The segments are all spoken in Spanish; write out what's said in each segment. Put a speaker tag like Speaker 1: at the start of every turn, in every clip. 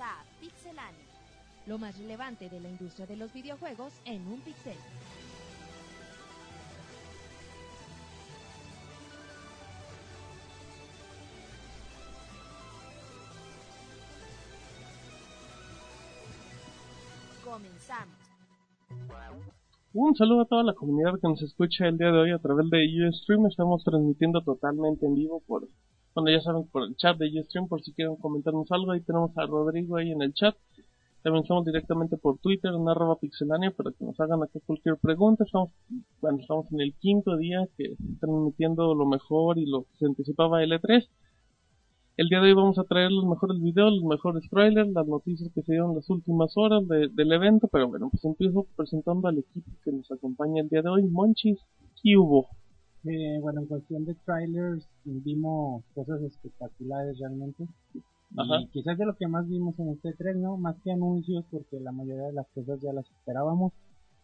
Speaker 1: A Pixelania.
Speaker 2: Lo más relevante de la industria de los videojuegos en un pixel.
Speaker 1: Comenzamos.
Speaker 3: Un saludo a toda la comunidad que nos escucha el día de hoy a través de Ustream. Estamos transmitiendo totalmente en vivo por, bueno, ya saben, por el chat de Ustream, por si quieren comentarnos algo. Ahí tenemos a Rodrigo ahí en el chat. También estamos directamente por Twitter, en arroba pixelania, para que nos hagan aquí cualquier pregunta. Estamos, bueno, estamos en el quinto día que transmitiendo lo mejor y lo que se anticipaba el E3. El día de hoy vamos a traer los mejores videos, los mejores trailers, las noticias que se dieron las últimas horas de- del evento, pero bueno, pues empiezo presentando al equipo que nos acompaña el día de hoy. Monchis, ¿qué hubo?
Speaker 4: Eh, bueno, en cuestión de trailers, vimos cosas espectaculares realmente.
Speaker 3: Ajá.
Speaker 4: Y quizás de lo que más vimos en este tren, ¿no? Más que anuncios, porque la mayoría de las cosas ya las esperábamos.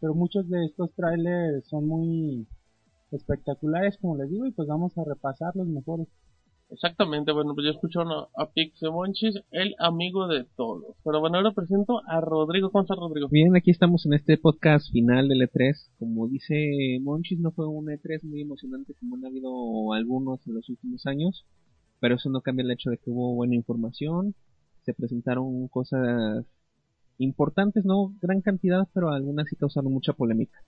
Speaker 4: Pero muchos de estos trailers son muy espectaculares, como les digo, y pues vamos a repasar los mejores.
Speaker 3: Exactamente, bueno, pues ya escucharon a, a Pixie Monchis, el amigo de todos. Pero bueno, ahora presento a Rodrigo. ¿Cómo estás, Rodrigo?
Speaker 5: Bien, aquí estamos en este podcast final del E3. Como dice Monchis, no fue un E3 muy emocionante como han habido algunos en los últimos años, pero eso no cambia el hecho de que hubo buena información, se presentaron cosas importantes, no gran cantidad, pero algunas sí causaron mucha polémica.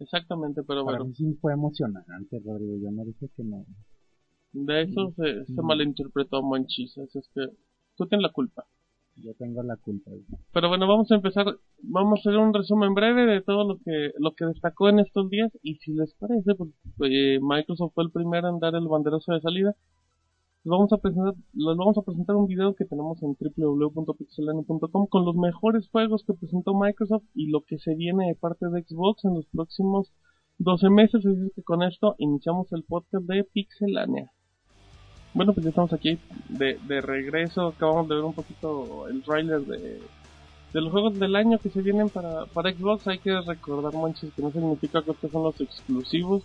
Speaker 3: Exactamente, pero
Speaker 4: Para
Speaker 3: bueno,
Speaker 4: mí sí fue emocionante, Rodrigo. Yo no dije que no.
Speaker 3: De eso se, se
Speaker 4: Mm.
Speaker 3: malinterpretó Monchis, así es que tú tienes la culpa.
Speaker 4: Yo tengo la culpa.
Speaker 3: Pero bueno, vamos a empezar, vamos a hacer un resumen breve de todo lo que lo que destacó en estos días y si les parece, pues eh, Microsoft fue el primero en dar el banderazo de salida. Les vamos a presentar, les vamos a presentar un video que tenemos en www.pixelania.com con los mejores juegos que presentó Microsoft y lo que se viene de parte de Xbox en los próximos 12 meses, así es que con esto iniciamos el podcast de Pixelania. Bueno, pues ya estamos aquí de, de regreso. Acabamos de ver un poquito el trailer de, de los juegos del año que se vienen para, para Xbox. Hay que recordar, Monchis, que no significa que estos son los exclusivos,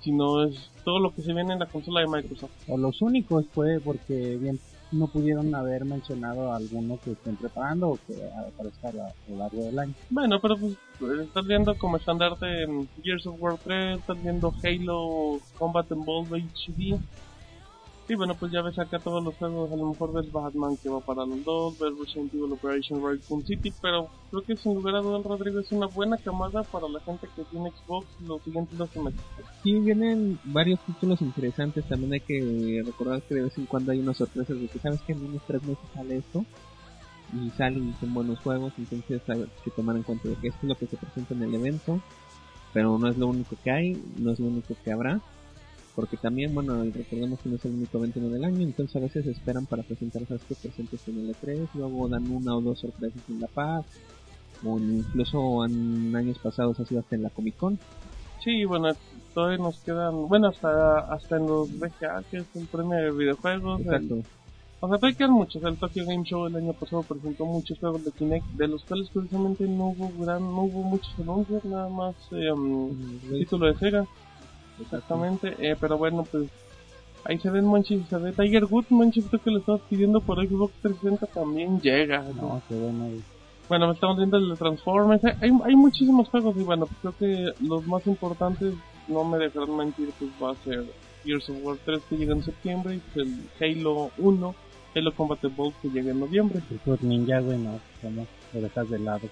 Speaker 3: sino es todo lo que se viene en la consola de Microsoft.
Speaker 4: O los únicos fue porque bien no pudieron haber mencionado alguno que estén preparando o que aparezca a la- a lo largo del año.
Speaker 3: Bueno, pero pues estás viendo como estandarte en Gears of War 3, estás viendo Halo Combat Evolved HD. Y bueno, pues ya ves acá todos los juegos, a lo mejor ves Batman que va para los dos, ves Resident Evil Operation Raccoon City, pero creo que sin lugar a dudas Rodrigo es una buena camada para la gente que tiene Xbox los siguientes dos meses.
Speaker 5: Sí, vienen varios títulos interesantes. También hay que recordar que de vez en cuando hay unas sorpresas de que sabes que en unos tres meses sale esto y salen y son buenos juegos. Entonces hay que tomar en cuenta de que esto es lo que se presenta en el evento, pero no es lo único que hay, no es lo único que habrá. Porque también, bueno, recordemos que no es el único evento del año, entonces a veces esperan para presentar esas que presentes en el E3, luego dan una o dos sorpresas en La Paz, o incluso en años pasados ha sido hasta en la Comic Con.
Speaker 3: Sí, bueno, todavía nos quedan, bueno, hasta hasta en los BGA, que es el premio de videojuegos. el-
Speaker 5: Exacto.
Speaker 3: o sea, todavía quedan muchos. El Tokyo Game Show el año pasado presentó muchos juegos de Kinect, de los cuales curiosamente no hubo gran, no hubo muchos anuncios, nada más eh, um, título de Sega. Exactamente, eh, pero bueno, pues ahí se ven Monchis, se ve Tiger Woods, Monchis, creo que lo estabas pidiendo por Xbox 360 también llega.
Speaker 4: No, qué bueno.
Speaker 3: Bueno, estamos viendo el Transformers, hay, hay muchísimos juegos y bueno, pues creo que los más importantes, no me dejarán mentir, pues va a ser Gears of War 3 que llega en septiembre y pues, el Halo 1, Halo Combat Evolved que llega en noviembre.
Speaker 4: El Fruit Ninja, güey, no, como lo dejas de lado.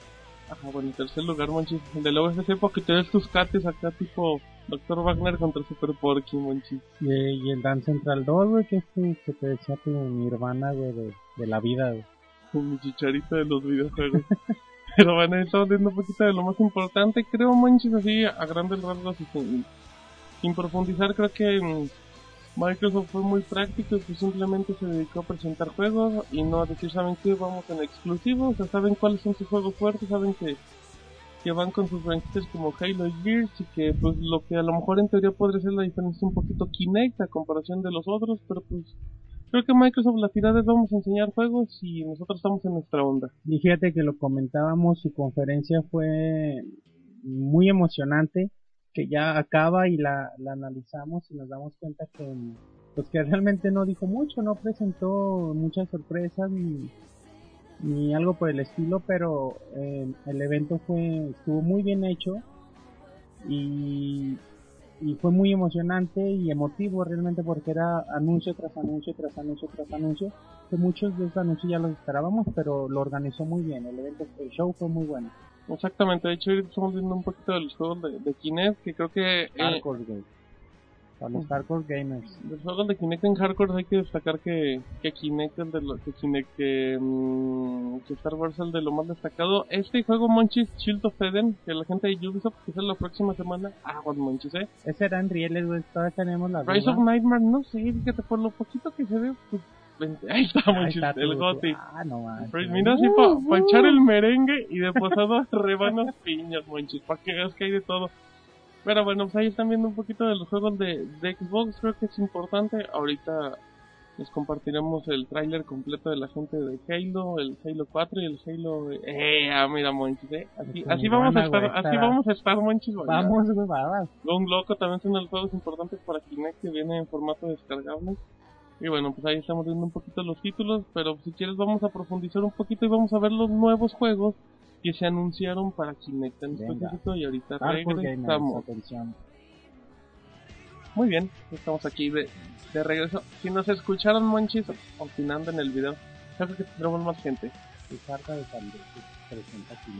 Speaker 3: Ajá, bueno, en tercer lugar, Monchis, el de la UFC porque te ves tus cates acá tipo Dr. Wagner contra Super Porky, Monchis.
Speaker 4: Y, y el Dance Central 2, güey, que es tu- que te decía tu nirvana, güey, de, de la vida, güey.
Speaker 3: con mi chicharito de los videojuegos. Pero bueno, estamos viendo un poquito de lo más importante, creo, manches, así a grandes rasgos y sin, sin profundizar, creo que mm, Microsoft fue muy práctico y pues simplemente se dedicó a presentar juegos y no a decir, ¿saben qué? Vamos en exclusivo, o sea, saben cuáles son sus juegos fuertes, saben que, que van con sus franquicias como Halo Gears y que pues lo que a lo mejor en teoría podría ser la diferencia un poquito Kinect a comparación de los otros, pero pues creo que Microsoft la tirada vamos a enseñar juegos y nosotros estamos en nuestra onda.
Speaker 4: Y fíjate que lo comentábamos, su conferencia fue muy emocionante, que ya acaba y la, la analizamos y nos damos cuenta que pues que realmente no dijo mucho, no presentó muchas sorpresas ni, ni algo por el estilo, pero eh, el evento fue estuvo muy bien hecho y, y fue muy emocionante y emotivo realmente porque era anuncio tras anuncio tras anuncio tras anuncio que muchos de esos anuncios ya los esperábamos pero lo organizó muy bien el evento el show fue muy bueno
Speaker 3: Exactamente, de hecho ahorita estamos viendo un poquito de los juegos de, de Kinect, que creo que... eh,
Speaker 4: hardcore game para los hardcore gamers
Speaker 3: Los juegos de Kinect en hardcore hay que destacar que, que Kinect es de lo que Kinect que, mm, que Star Wars es el de lo más destacado. Este juego Monchis Shield of Eden, que la gente de Ubisoft que es la próxima semana, aguas Monchis, eh.
Speaker 4: ese era en rieles güey todavía tenemos la
Speaker 3: Rise of. Nightmare, no sé, fíjate por lo poquito que se ve, pues, ahí está
Speaker 4: Ahí
Speaker 3: Monchis,
Speaker 4: está
Speaker 3: el Goti.
Speaker 4: ah no manches.
Speaker 3: Pero mira así para echar el merengue y de pasado rebanas piñas, Monchis, para que veas que hay de todo. Pero bueno, pues ahí están viendo un poquito de los juegos de, de Xbox, creo que es importante. Ahorita les compartiremos el tráiler completo de la gente de Halo, el Halo 4 y el Halo... Eh, ah, mira, Monchis, eh. Así,
Speaker 4: Pues,
Speaker 3: así vamos a estar,
Speaker 4: güey,
Speaker 3: así vamos a estar, Monchis.
Speaker 4: vamos güey babas
Speaker 3: Un loco también son los juegos importantes para Kinect que viene en formato descargable. Y bueno, pues ahí estamos viendo un poquito los títulos, pero si quieres vamos a profundizar un poquito y vamos a ver los nuevos juegos que se anunciaron para Kinect en específico y ahorita regresamos.
Speaker 4: atención
Speaker 3: Muy bien, estamos aquí de, de regreso. Si nos escucharon monchis opinando en el video, creo que tendremos más gente.
Speaker 4: y de presenta aquí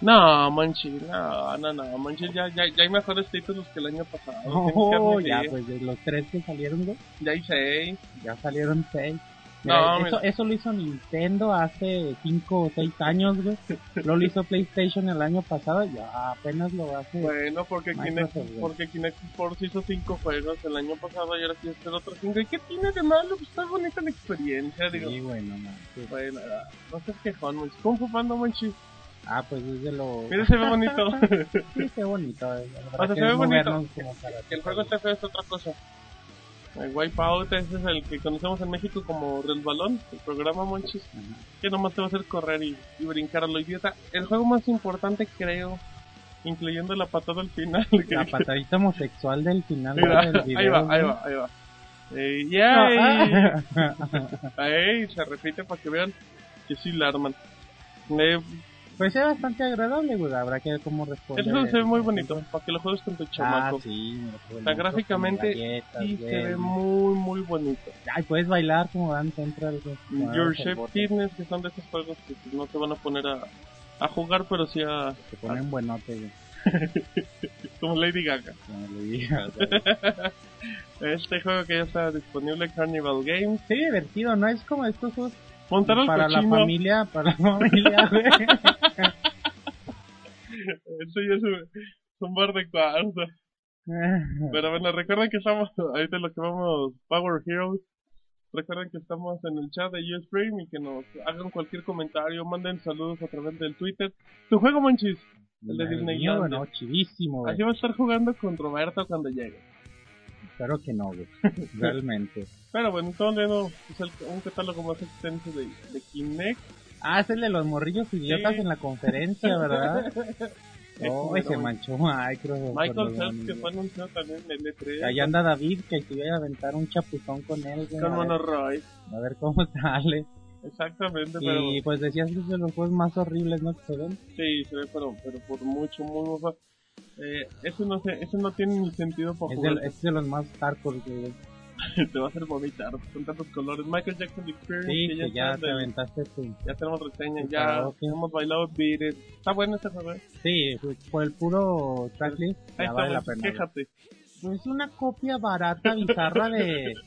Speaker 3: No, Monchis, no, no, no, Monchis ya, ya, ya hay mejores títulos que el año pasado.
Speaker 4: Oh, ya, pues de los tres que salieron, güey,
Speaker 3: Ya hay seis.
Speaker 4: ya salieron seis.
Speaker 3: No,
Speaker 4: eso, eso lo hizo Nintendo hace cinco o seis años, güey. Lo hizo PlayStation el año pasado y ya apenas lo hace.
Speaker 3: Bueno, porque Kinect,
Speaker 4: güey.
Speaker 3: porque Kinect Sports hizo cinco juegos el año pasado y ahora quiere hacer otros cinco. ¿Y qué tiene de malo? Pues está bonita la experiencia, digo.
Speaker 4: sí, güey, no manches.
Speaker 3: Bueno, no seas quejón, Monchis. ¿Cómo fue Panda, Monchis?
Speaker 4: Ah, pues es de lo.
Speaker 3: Mira, se ve bonito.
Speaker 4: Sí, qué bonito. eh.
Speaker 3: O sea, se ve bonito. que el juego esté feo es otra cosa. El Wipeout, ese es el que conocemos en México como Real Balón, el programa Monchis,
Speaker 4: Ajá.
Speaker 3: que nomás te va a hacer correr y, y brincar a lo idiota. El juego más importante, creo, incluyendo la patada al final. que-
Speaker 4: La patadita homosexual del final
Speaker 3: Mira,
Speaker 4: del video.
Speaker 3: ahí va, ahí va, ahí va. Eh,
Speaker 4: No,
Speaker 3: yay.
Speaker 4: ah.
Speaker 3: Ey, se repite para que vean que sí la arman. Eh,
Speaker 4: Pues es bastante agradable, güey. Habrá que ver cómo responde.
Speaker 3: el juego se ve muy bonito, para que lo juegues con tu
Speaker 4: Ah,
Speaker 3: chamaco.
Speaker 4: sí, mira, qué
Speaker 3: O sea,
Speaker 4: bonito,
Speaker 3: gráficamente
Speaker 4: galletas,
Speaker 3: sí
Speaker 4: güey.
Speaker 3: se ve muy, muy bonito.
Speaker 4: Ay, puedes bailar como Dan Central, güey. como
Speaker 3: Your
Speaker 4: das el
Speaker 3: Chef
Speaker 4: bote.
Speaker 3: Fitness, que son de esos juegos que no te van a poner a, a jugar, pero sí a.
Speaker 4: Te ponen buenote, güey.
Speaker 3: como Lady Gaga.
Speaker 4: Como digas, güey.
Speaker 3: Este juego que ya está disponible Carnival Games.
Speaker 4: Sí, divertido, ¿no? Es como estos juegos
Speaker 3: Montar al
Speaker 4: para la familia, para la familia, güey.
Speaker 3: Eso ya es un, bar de cuarto. Pero bueno, recuerden que estamos, ahorita lo que vamos, Power Heroes. Recuerden que estamos en el chat de Ustream y que nos hagan cualquier comentario, manden saludos a través del Twitter. Tu juego, Monchis. El de
Speaker 4: mío, no, chivísimo, güey.
Speaker 3: Así va a estar jugando con Roberto cuando llegue.
Speaker 4: Espero que no, güey. Realmente.
Speaker 3: Pero bueno, estamos viendo pues, el- un catálogo más extenso de, de Kinect.
Speaker 4: Ah, es el de los morrillos idiotas
Speaker 3: Sí.
Speaker 4: en la conferencia, ¿verdad? Oh,
Speaker 3: Pero
Speaker 4: se manchó Microsoft.
Speaker 3: Michael Phelps, que fue anunciado también en el E3.
Speaker 4: Allá anda David, que iba a aventar un chapuzón con él, güey.
Speaker 3: con Monoroy.
Speaker 4: a ver cómo sale.
Speaker 3: Exactamente, pero
Speaker 4: Y pues decías que es de los juegos más horribles, ¿no? Que se ven.
Speaker 3: sí, se ve, pero, pero por mucho, muy, eh, ese no sé, ese no tiene ni sentido para
Speaker 4: Es
Speaker 3: jugar.
Speaker 4: de, es de los más hardcore, güey.
Speaker 3: Te va a hacer vomitar con tantos colores. Michael Jackson Experience,
Speaker 4: Sí,
Speaker 3: que ya,
Speaker 4: que te aventaste tu...
Speaker 3: ya tenemos reseña,
Speaker 4: tu
Speaker 3: ya hemos bailado Beat It. Está bueno este juego, eh.
Speaker 4: Sí, por el puro tracklist
Speaker 3: Ahí está,
Speaker 4: vale la pena.
Speaker 3: quéjate.
Speaker 4: Es una copia barata, bizarra de...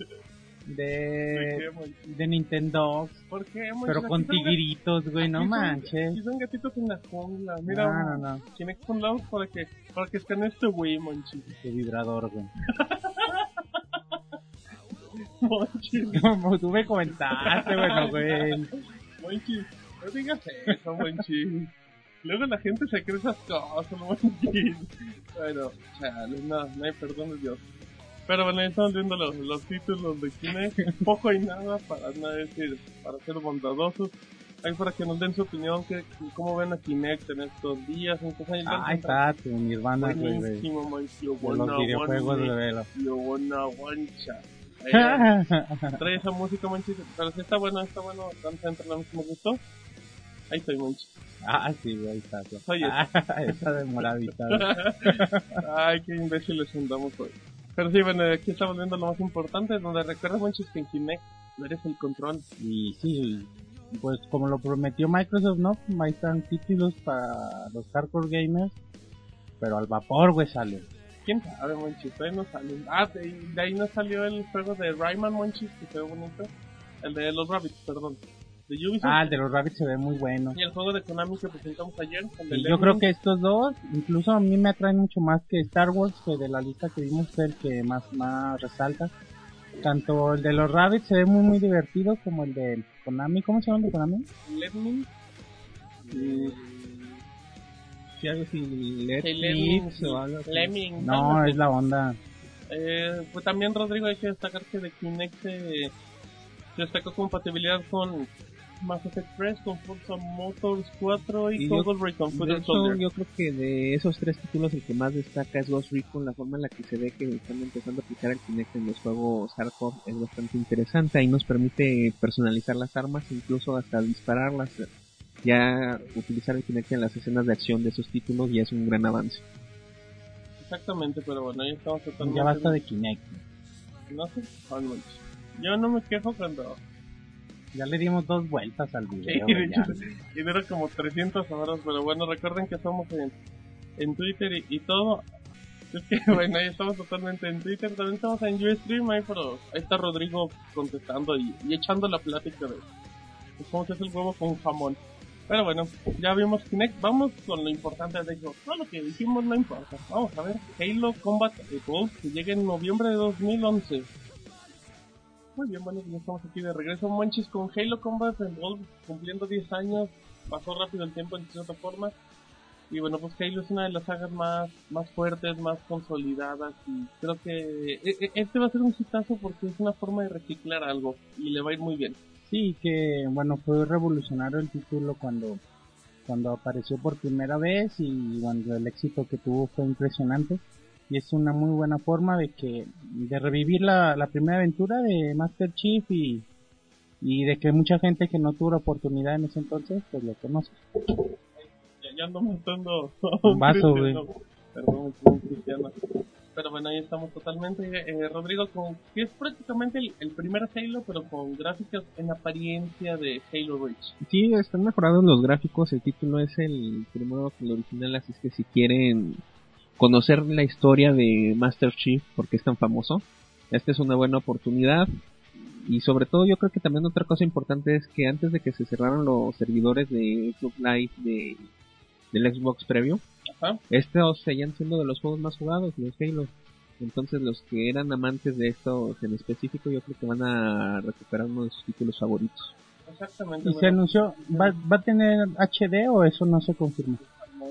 Speaker 3: ¿De
Speaker 4: De... Nintendo,
Speaker 3: ¿Por qué, Monchis?
Speaker 4: pero con tigritos, güey, no
Speaker 3: son-
Speaker 4: manches.
Speaker 3: Son gatitos en la jungla. Mira,
Speaker 4: No, no, no.
Speaker 3: Kinect con lados para que, para que estén este Wii, Monchis.
Speaker 4: Qué vibrador, güey.
Speaker 3: Monchis.
Speaker 4: Como tú me comentaste, bueno, güey.
Speaker 3: Monchis, no digas eso, Monchis. Luego la gente se cree esas cosas, Monchis. Bueno, chale, no, no hay perdón de Dios. Pero bueno, ya estamos viendo los, los títulos de Kinect. Poco y nada para no decir, para ser bondadosos. Ahí para que nos den su opinión, que, cómo ven a Kinect en estos días. Entonces, ahí
Speaker 4: Ah, ahí está tu Nirvana.
Speaker 3: Buenísimo. Yo wanna
Speaker 4: los videojuegos, de velo.
Speaker 3: Yo wanna trae esa música, Monchis. Pero sí está bueno, está bueno. Gustó. Ahí estoy.
Speaker 4: Ah, sí, ahí está.
Speaker 3: Soy
Speaker 4: Ah, esa de moradita.
Speaker 3: Ay, qué imbéciles andamos hoy. Pero sí, bueno, aquí estamos viendo lo más importante, donde recuerda, Monchis, que en Kinect no eres el control.
Speaker 4: Y sí, pues como lo prometió Microsoft, ¿no? Ahí están títulos para los hardcore gamers. Pero al vapor, güey, sale.
Speaker 3: ¿Quién sabe, Monchis? No salió. Ah, de, de ahí no salió el juego de Rayman, Monchis, que ve bonito. El de los Rabbits, perdón. De Ubisoft.
Speaker 4: Ah, el de los Rabbits se ve muy bueno.
Speaker 3: Y el juego de Konami que presentamos ayer. De
Speaker 4: Y yo creo que estos dos, incluso a mí me atraen mucho más que Star Wars, que de la lista que vimos fue el que más, más resalta. Tanto el de los Rabbits se ve muy muy divertido como el de Konami. ¿Cómo se llama el de Konami?
Speaker 3: Lemmings.
Speaker 5: Mm, Sí, algo así, Let
Speaker 3: Sí,
Speaker 5: o algo así.
Speaker 3: Lemmings. algo
Speaker 4: No,
Speaker 3: así.
Speaker 4: es la onda.
Speaker 3: Eh, pues también Rodrigo hay que destacar que de Kinect se, se destacó compatibilidad con Mass Effect 3, con Forza Motors 4 y,
Speaker 5: Y
Speaker 3: con
Speaker 5: yo-
Speaker 3: Ghost Recon
Speaker 5: De hecho,
Speaker 3: Soldier.
Speaker 5: yo creo que de esos tres títulos el que más destaca es Ghost Recon, la forma en la que se ve que están empezando a aplicar el Kinect en los juegos hardcore es bastante interesante, ahí nos permite personalizar las armas, incluso hasta dispararlas, ya utilizar el Kinect en las escenas de acción de esos títulos ya es un gran avance.
Speaker 3: Exactamente, pero bueno, ya estamos totalmente...
Speaker 4: Ya basta de Kinect.
Speaker 3: No sé, Yo no me quejo cuando...
Speaker 4: Ya le dimos dos vueltas al
Speaker 3: Sí,
Speaker 4: video. ya.
Speaker 3: hecho, y dura como 300 horas, pero bueno, recuerden que estamos en, en Twitter y, y todo. Es que, bueno, ahí estamos totalmente en Twitter, también estamos en Ustream, ahí, pero ahí está Rodrigo contestando y, y echando la plática de, cómo se hace el huevo con jamón. Pero bueno, ya vimos Kinect, vamos con lo importante de Xbox. Todo lo que dijimos no importa. Vamos a ver, Halo Combat Evolved que llega en noviembre de 2011. Muy bien, bueno, ya estamos aquí de regreso. Monchis con Halo Combat Evolved cumpliendo 10 años. Pasó rápido el tiempo en cierta forma. Y bueno, pues Halo es una de las sagas más, más fuertes, más consolidadas. Y creo que e- e- este va a ser un hitazo porque es una forma de reciclar algo. Y le va a ir muy bien.
Speaker 4: Sí, que bueno, fue revolucionario el título cuando, cuando apareció por primera vez y cuando el éxito que tuvo fue impresionante. Y es una muy buena forma de que, de revivir la, la primera aventura de Master Chief y, y de que mucha gente que no tuvo la oportunidad en ese entonces, pues lo conoce.
Speaker 3: Ya, ya ando matando
Speaker 4: Un vaso, güey.
Speaker 3: Perdón, cristiano. Pero bueno, ahí estamos totalmente. Eh, Rodrigo, con, que es prácticamente el, el primer Halo, pero con gráficas en apariencia de Halo Reach.
Speaker 5: Sí, están mejorados los gráficos, el título es el primero que el original, así es que si quieren conocer la historia de Master Chief, porque es tan famoso, esta es una buena oportunidad. Y sobre todo yo creo que también otra cosa importante es que antes de que se cerraran los servidores de Xbox Live de, del Xbox previo,
Speaker 3: Ajá.
Speaker 5: estos seguían siendo de los juegos más jugados, los Halo. Entonces los que eran amantes de estos en específico yo creo que van a recuperar uno de sus títulos favoritos.
Speaker 3: Exactamente.
Speaker 4: Y se anunció, ¿va, ¿va a tener HD o eso no se confirma?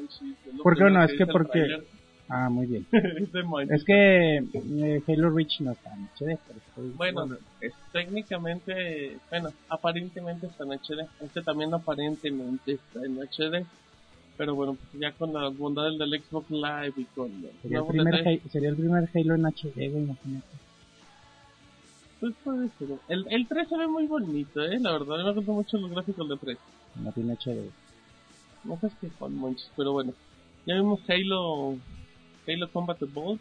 Speaker 3: Es lo
Speaker 4: Porque, bueno, es que porque-. Ah, muy bien. Es que eh, Halo Reach no está en HD, pero estoy-
Speaker 3: Bueno, es- técnicamente, bueno, aparentemente está en HD. Este también aparentemente está en HD. Pero bueno, pues ya con las bondades del Xbox Live y con
Speaker 4: Sería el, primer sería el primer Halo en HD, güey, imagínate.
Speaker 3: pues puede ser. El, el 3 se ve muy bonito, eh, la verdad. Me gustan mucho los gráficos del 3.
Speaker 4: No tiene HD.
Speaker 3: No sé qué con Monchis, pero bueno. Ya vimos Halo, Halo Combat Evolved.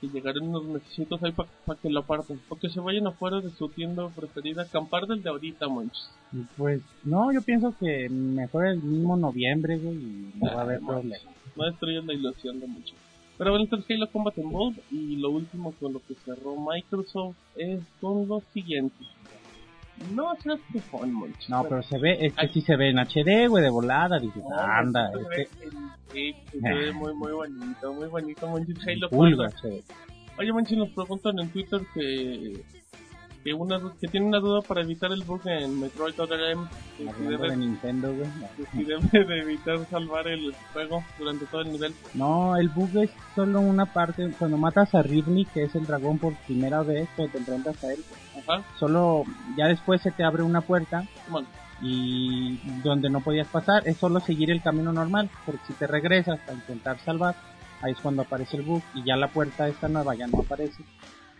Speaker 3: Que llegarán unos necesitos ahí para que lo aparten. O que se vayan afuera de su tienda preferida. Acampar del de ahorita, Monchis.
Speaker 4: Y Pues, no, yo pienso que mejor el mismo noviembre, güey, y no va a haber problema.
Speaker 3: no destruyes la ilusión de mucho. Pero bueno, esto es Halo Combat Evolved y lo último con lo que cerró Microsoft es con lo siguiente. No seas quejón, Monch.
Speaker 4: No, pero se ve, es que sí se ve en HD, güey, de volada, dices,
Speaker 3: No,
Speaker 4: anda,
Speaker 3: se
Speaker 4: es
Speaker 3: ve sí, se ve muy, muy bonito, muy bonito, Monchis. Halo
Speaker 4: pulga
Speaker 3: Combat.
Speaker 4: se ve.
Speaker 3: Oye, Monchis, nos preguntan en Twitter que que, una, que tiene una duda para evitar el bug en Metroid Other M. Que si debe,
Speaker 4: de Nintendo, güey.
Speaker 3: que si debe de evitar salvar el juego durante todo el nivel.
Speaker 4: No, el bug es solo una parte, cuando matas a Ridley, que es el dragón por primera vez, cuando te enfrentas a él,
Speaker 3: Ajá,
Speaker 4: solo, ya después se te abre una puerta
Speaker 3: bueno,
Speaker 4: y donde no podías pasar, es solo seguir el camino normal, porque si te regresas a intentar salvar, ahí es cuando aparece el bug y ya la puerta esta nueva ya no aparece.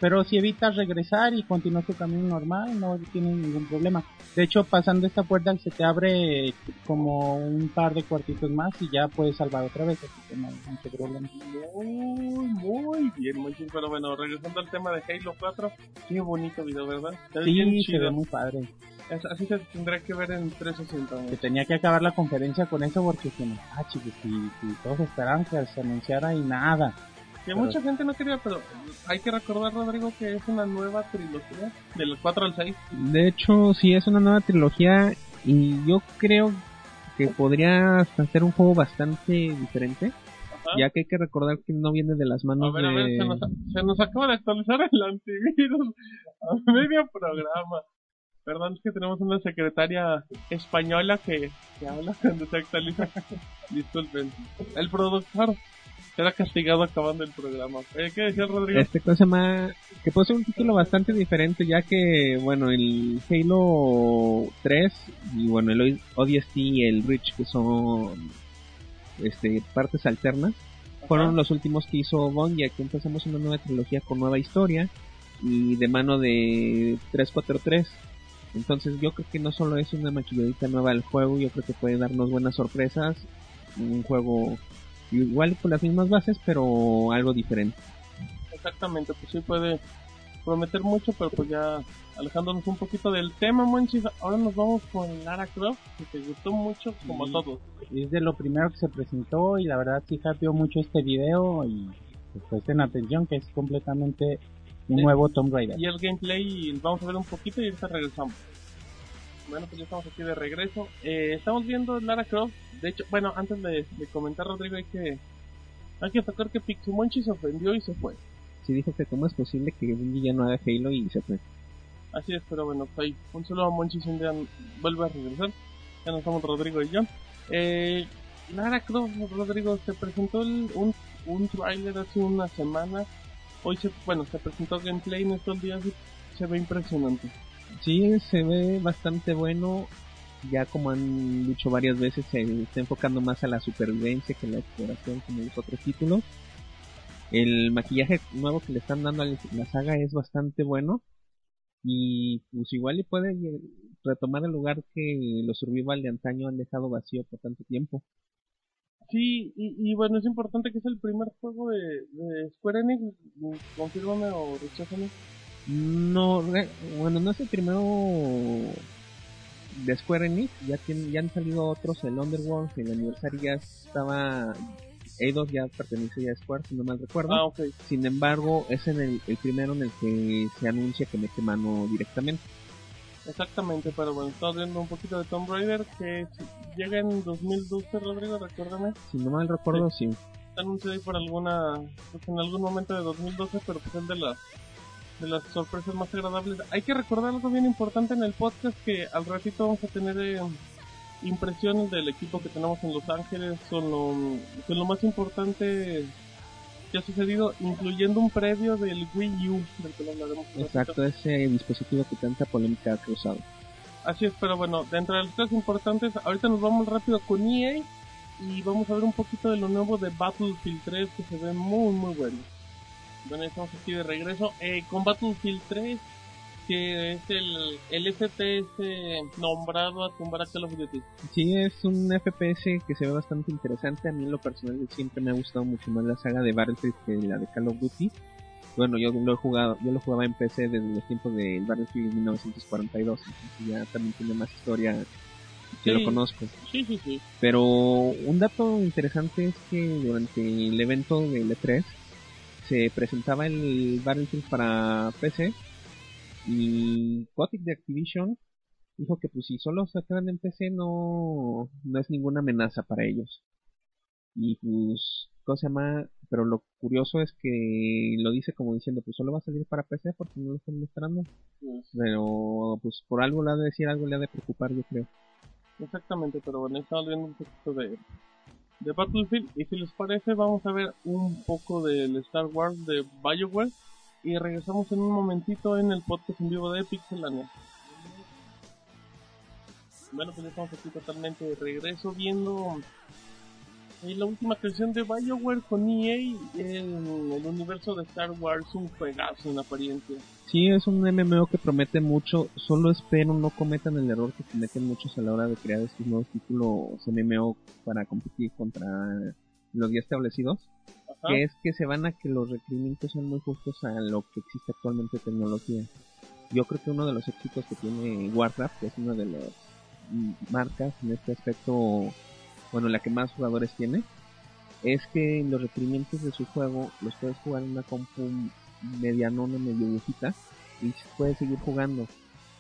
Speaker 4: Pero si evitas regresar y continúas tu camino normal, no tienes ningún problema. De hecho, pasando esta puerta se te abre como un par de cuartitos más y ya puedes salvar otra vez, así que no hay mucho problema.
Speaker 3: Muy, muy bien, muy bien. Pero bueno, regresando al tema de Halo 4, qué bonito video, ¿verdad? Ve bien
Speaker 4: Sí, se
Speaker 3: chido.
Speaker 4: ve muy padre.
Speaker 3: Es- así se tendrá que ver en 360. ¿no?
Speaker 4: Que tenía que acabar la conferencia con eso porque ah, chicos, si, si todos esperaban que se anunciara y nada.
Speaker 3: Que
Speaker 4: Pero-
Speaker 3: mucha gente no quería, pero hay que recordar, Rodrigo, que es una nueva trilogía del 4 al 6.
Speaker 5: De hecho, sí es una nueva trilogía y yo creo que podría hasta ser un juego bastante diferente,
Speaker 3: Ajá.
Speaker 5: ya que hay que recordar que no viene de las
Speaker 3: A
Speaker 5: manos
Speaker 3: ver, a ver, se nos, se nos acaba de actualizar el antivirus a medio programa. Perdón, es que tenemos una secretaria española que, que habla cuando se actualiza. Disculpen. El productor será castigado acabando el programa. Eh, ¿Qué decía Rodrigo?
Speaker 5: Este cosa más que puede ser un título bastante diferente, ya que, bueno, el Halo 3 y bueno, el ODST y el Reach, que son este partes alternas, fueron los últimos que hizo Bungie. Aquí empezamos una nueva trilogía con nueva historia y de mano de 343. Entonces yo creo que no solo es una maquilladita nueva al juego, yo creo que puede darnos buenas sorpresas. Un juego igual con las mismas bases, pero algo diferente.
Speaker 3: Exactamente, pues sí puede prometer mucho, pero pues ya alejándonos un poquito del tema, Monchis, ahora nos vamos con Lara Croft, que te gustó mucho como
Speaker 4: Sí.
Speaker 3: a todos.
Speaker 4: Es de lo primero que se presentó y la verdad sí hypeó mucho este video y pues presten atención que es completamente un
Speaker 3: Sí.
Speaker 4: nuevo Tomb Raider.
Speaker 3: Y el gameplay vamos a ver un poquito y ahorita regresamos. Bueno, pues ya estamos aquí de regreso. Eh, estamos viendo Lara Croft. De hecho, bueno, antes de, de comentar, Rodrigo, hay que hay que tocar que Pixumonchi se ofendió y se fue.
Speaker 5: Sí dijo que cómo es posible que Bungie ya no haga Halo y se fue.
Speaker 3: Así es, pero bueno, pues ahí un saludo a Monchis un día vuelve a regresar. Ya no estamos Rodrigo y yo. Eh, Lara Croft, Rodrigo, se presentó el- un, un trailer hace una semana. Hoy se, bueno, se presentó gameplay en estos días y se ve impresionante.
Speaker 5: Sí, se ve bastante bueno. Ya como han dicho varias veces, se está enfocando más a la supervivencia que a la exploración como los otros títulos. El maquillaje nuevo que le están dando a la saga es bastante bueno. Y pues igual y puede retomar el lugar que los survival de antaño han dejado vacío por tanto tiempo.
Speaker 3: Sí, y, y bueno, es importante que es el primer juego de, de Square Enix. Confírmame o recházame.
Speaker 5: No, bueno, no es el primero de Square Enix, ya, ya han salido otros, el Underworld, el aniversario ya estaba, Eidos ya pertenecía a Square, si no mal recuerdo.
Speaker 3: Ah, ok.
Speaker 5: Sin embargo, es en el, el primero en el que se anuncia que mete mano directamente.
Speaker 3: Exactamente, pero bueno, estamos viendo un poquito de Tomb Raider que llega en 2012, Rodrigo, recuérdame.
Speaker 5: Si no mal recuerdo, sí.
Speaker 3: Está anunciado ahí por alguna, pues en algún momento de 2012, pero pues es de las, de las sorpresas más agradables. Hay que recordar algo bien importante en el podcast que al ratito vamos a tener eh, impresiones del equipo que tenemos en Los Ángeles, son lo, son lo más importante que ha sucedido, incluyendo un previo del Wii U, del que hablaremos.
Speaker 5: Exacto, ese dispositivo que tanta polémica ha causado.
Speaker 3: Así es, pero bueno, dentro de las cosas importantes, ahorita nos vamos rápido con EA y vamos a ver un poquito de lo nuevo de Battlefield 3 que se ve muy muy bueno. Bueno, estamos aquí de regreso eh, con Battlefield 3 que es el, el FPS nombrado a tumbar a Call of Duty.
Speaker 5: Sí, es un FPS que se ve bastante interesante. A mí en lo personal siempre me ha gustado mucho más la saga de Battlefield que la de Call of Duty. Bueno, yo lo he jugado, yo lo jugaba en PC desde los tiempos del Battlefield 1942, entonces ya también tiene más historia que
Speaker 3: Sí.
Speaker 5: lo conozco.
Speaker 3: Sí, sí, sí.
Speaker 5: Pero un dato interesante es que durante el evento del E3 se presentaba el Battlefield para PC y Kotick de Activision dijo que pues si solo se quedan en PC no, no es ninguna amenaza para ellos. Y pues, ¿cómo se llama? Pero lo curioso es que lo dice como diciendo, pues solo va a salir para PC porque no lo están mostrando. Pero pues por algo le ha de decir, algo le ha de preocupar yo creo.
Speaker 3: Exactamente, pero bueno, estamos viendo un poquito de, de Battlefield y si les parece vamos a ver un poco del Star Wars de Bioware y regresamos en un momentito en el podcast en vivo de Pixelania. Bueno, pues ya estamos aquí totalmente de regreso viendo Y la última creación de BioWare con EA en el universo de Star Wars, un juegazo en apariencia.
Speaker 5: Sí, es un MMO que promete mucho, solo espero no cometan el error que cometen muchos a la hora de crear estos nuevos títulos MMO para competir contra los ya establecidos,
Speaker 3: Ajá.
Speaker 5: que es que se van a que los requerimientos sean muy justos a lo que existe actualmente tecnología. Yo creo que uno de los éxitos que tiene Warcraft, que es una de las marcas en este aspecto, bueno, la que más jugadores tiene, es que los requerimientos de su juego los puedes jugar en una compu medianona, medio viejita, y puedes seguir jugando.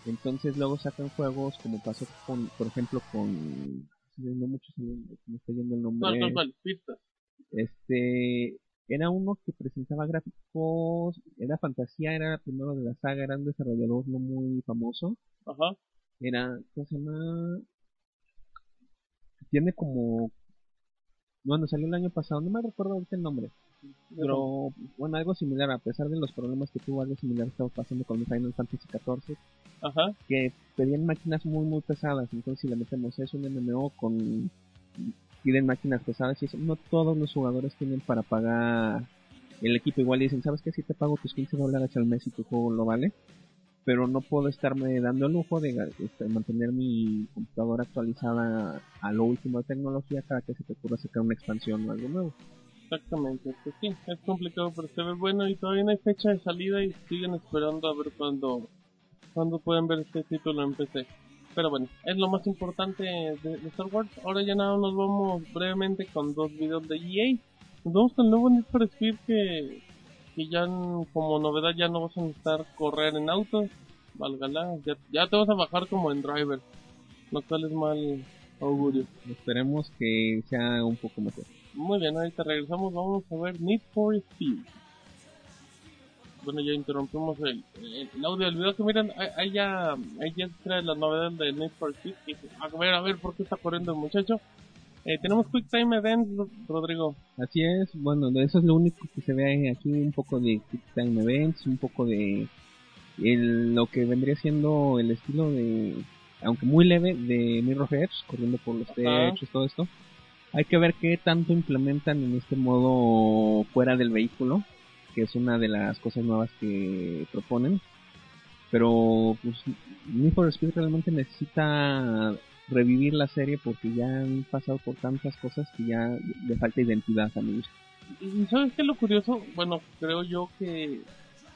Speaker 5: Entonces luego sacan juegos como pasó con, por ejemplo, con... No mucho, me me está yendo el nombre.
Speaker 3: ¿Cuál, cuál, cuál? Pistas.
Speaker 5: Este era uno que presentaba gráficos, era fantasía, era primero de la saga, era un desarrollador no muy famoso.
Speaker 3: Ajá.
Speaker 5: Era, ¿cómo se llama? Tiene como, bueno, salió el año pasado, no me recuerdo ahorita el nombre, pero bueno, algo similar, a pesar de los problemas que tuvo, algo similar estaba pasando con el Final Fantasy XIV,
Speaker 3: Ajá.
Speaker 5: que pedían máquinas muy muy pesadas, entonces si le metemos eso, un MMO con piden máquinas pesadas y eso, no todos los jugadores tienen para pagar el equipo, igual dicen, ¿sabes qué? Si te pago tus 15 dólares al mes y tu juego lo vale, pero no puedo estarme dando el lujo de este, mantener mi computadora actualizada a lo último de tecnología cada que se te ocurra sacar una expansión o algo nuevo.
Speaker 3: Exactamente, pues sí, es complicado, pero se ve bueno y todavía no hay fecha de salida y siguen esperando a ver cuándo, cuándo pueden ver este título en PC. Pero bueno, es lo más importante de, Star Wars. Ahora ya nada, nos vamos brevemente con dos videos de EA. Nos vamos con el nuevo Need for que, que ya como novedad ya no vas a necesitar correr en autos. Válgala, ya, ya te vas a bajar como en driver, lo cual es mal augurio.
Speaker 5: Esperemos que sea un poco mejor.
Speaker 3: Muy bien, ahorita regresamos, vamos a ver Need for Speed. Bueno, ya interrumpimos el, el, el audio del video, que miren, ahí- ya, ahí ya trae la novedad de Need for Speed. dije, a ver, a ver, ¿por qué está corriendo el muchacho? Eh, tenemos Quick Time Events, Ro- Rodrigo.
Speaker 5: Así es, bueno, eso es lo único que se ve aquí, un poco de Quick Time Events, un poco de el- lo que vendría siendo el estilo de, aunque muy leve, de Mirror Edge, corriendo por los techos, todo esto. Hay que ver qué tanto implementan en este modo fuera del vehículo, que es una de las cosas nuevas que proponen. Pero pues Need for Speed realmente necesita revivir la serie porque ya han pasado por tantas cosas que ya le falta identidad a mi gusto.
Speaker 3: ¿Y sabes qué es lo curioso? Bueno, creo yo que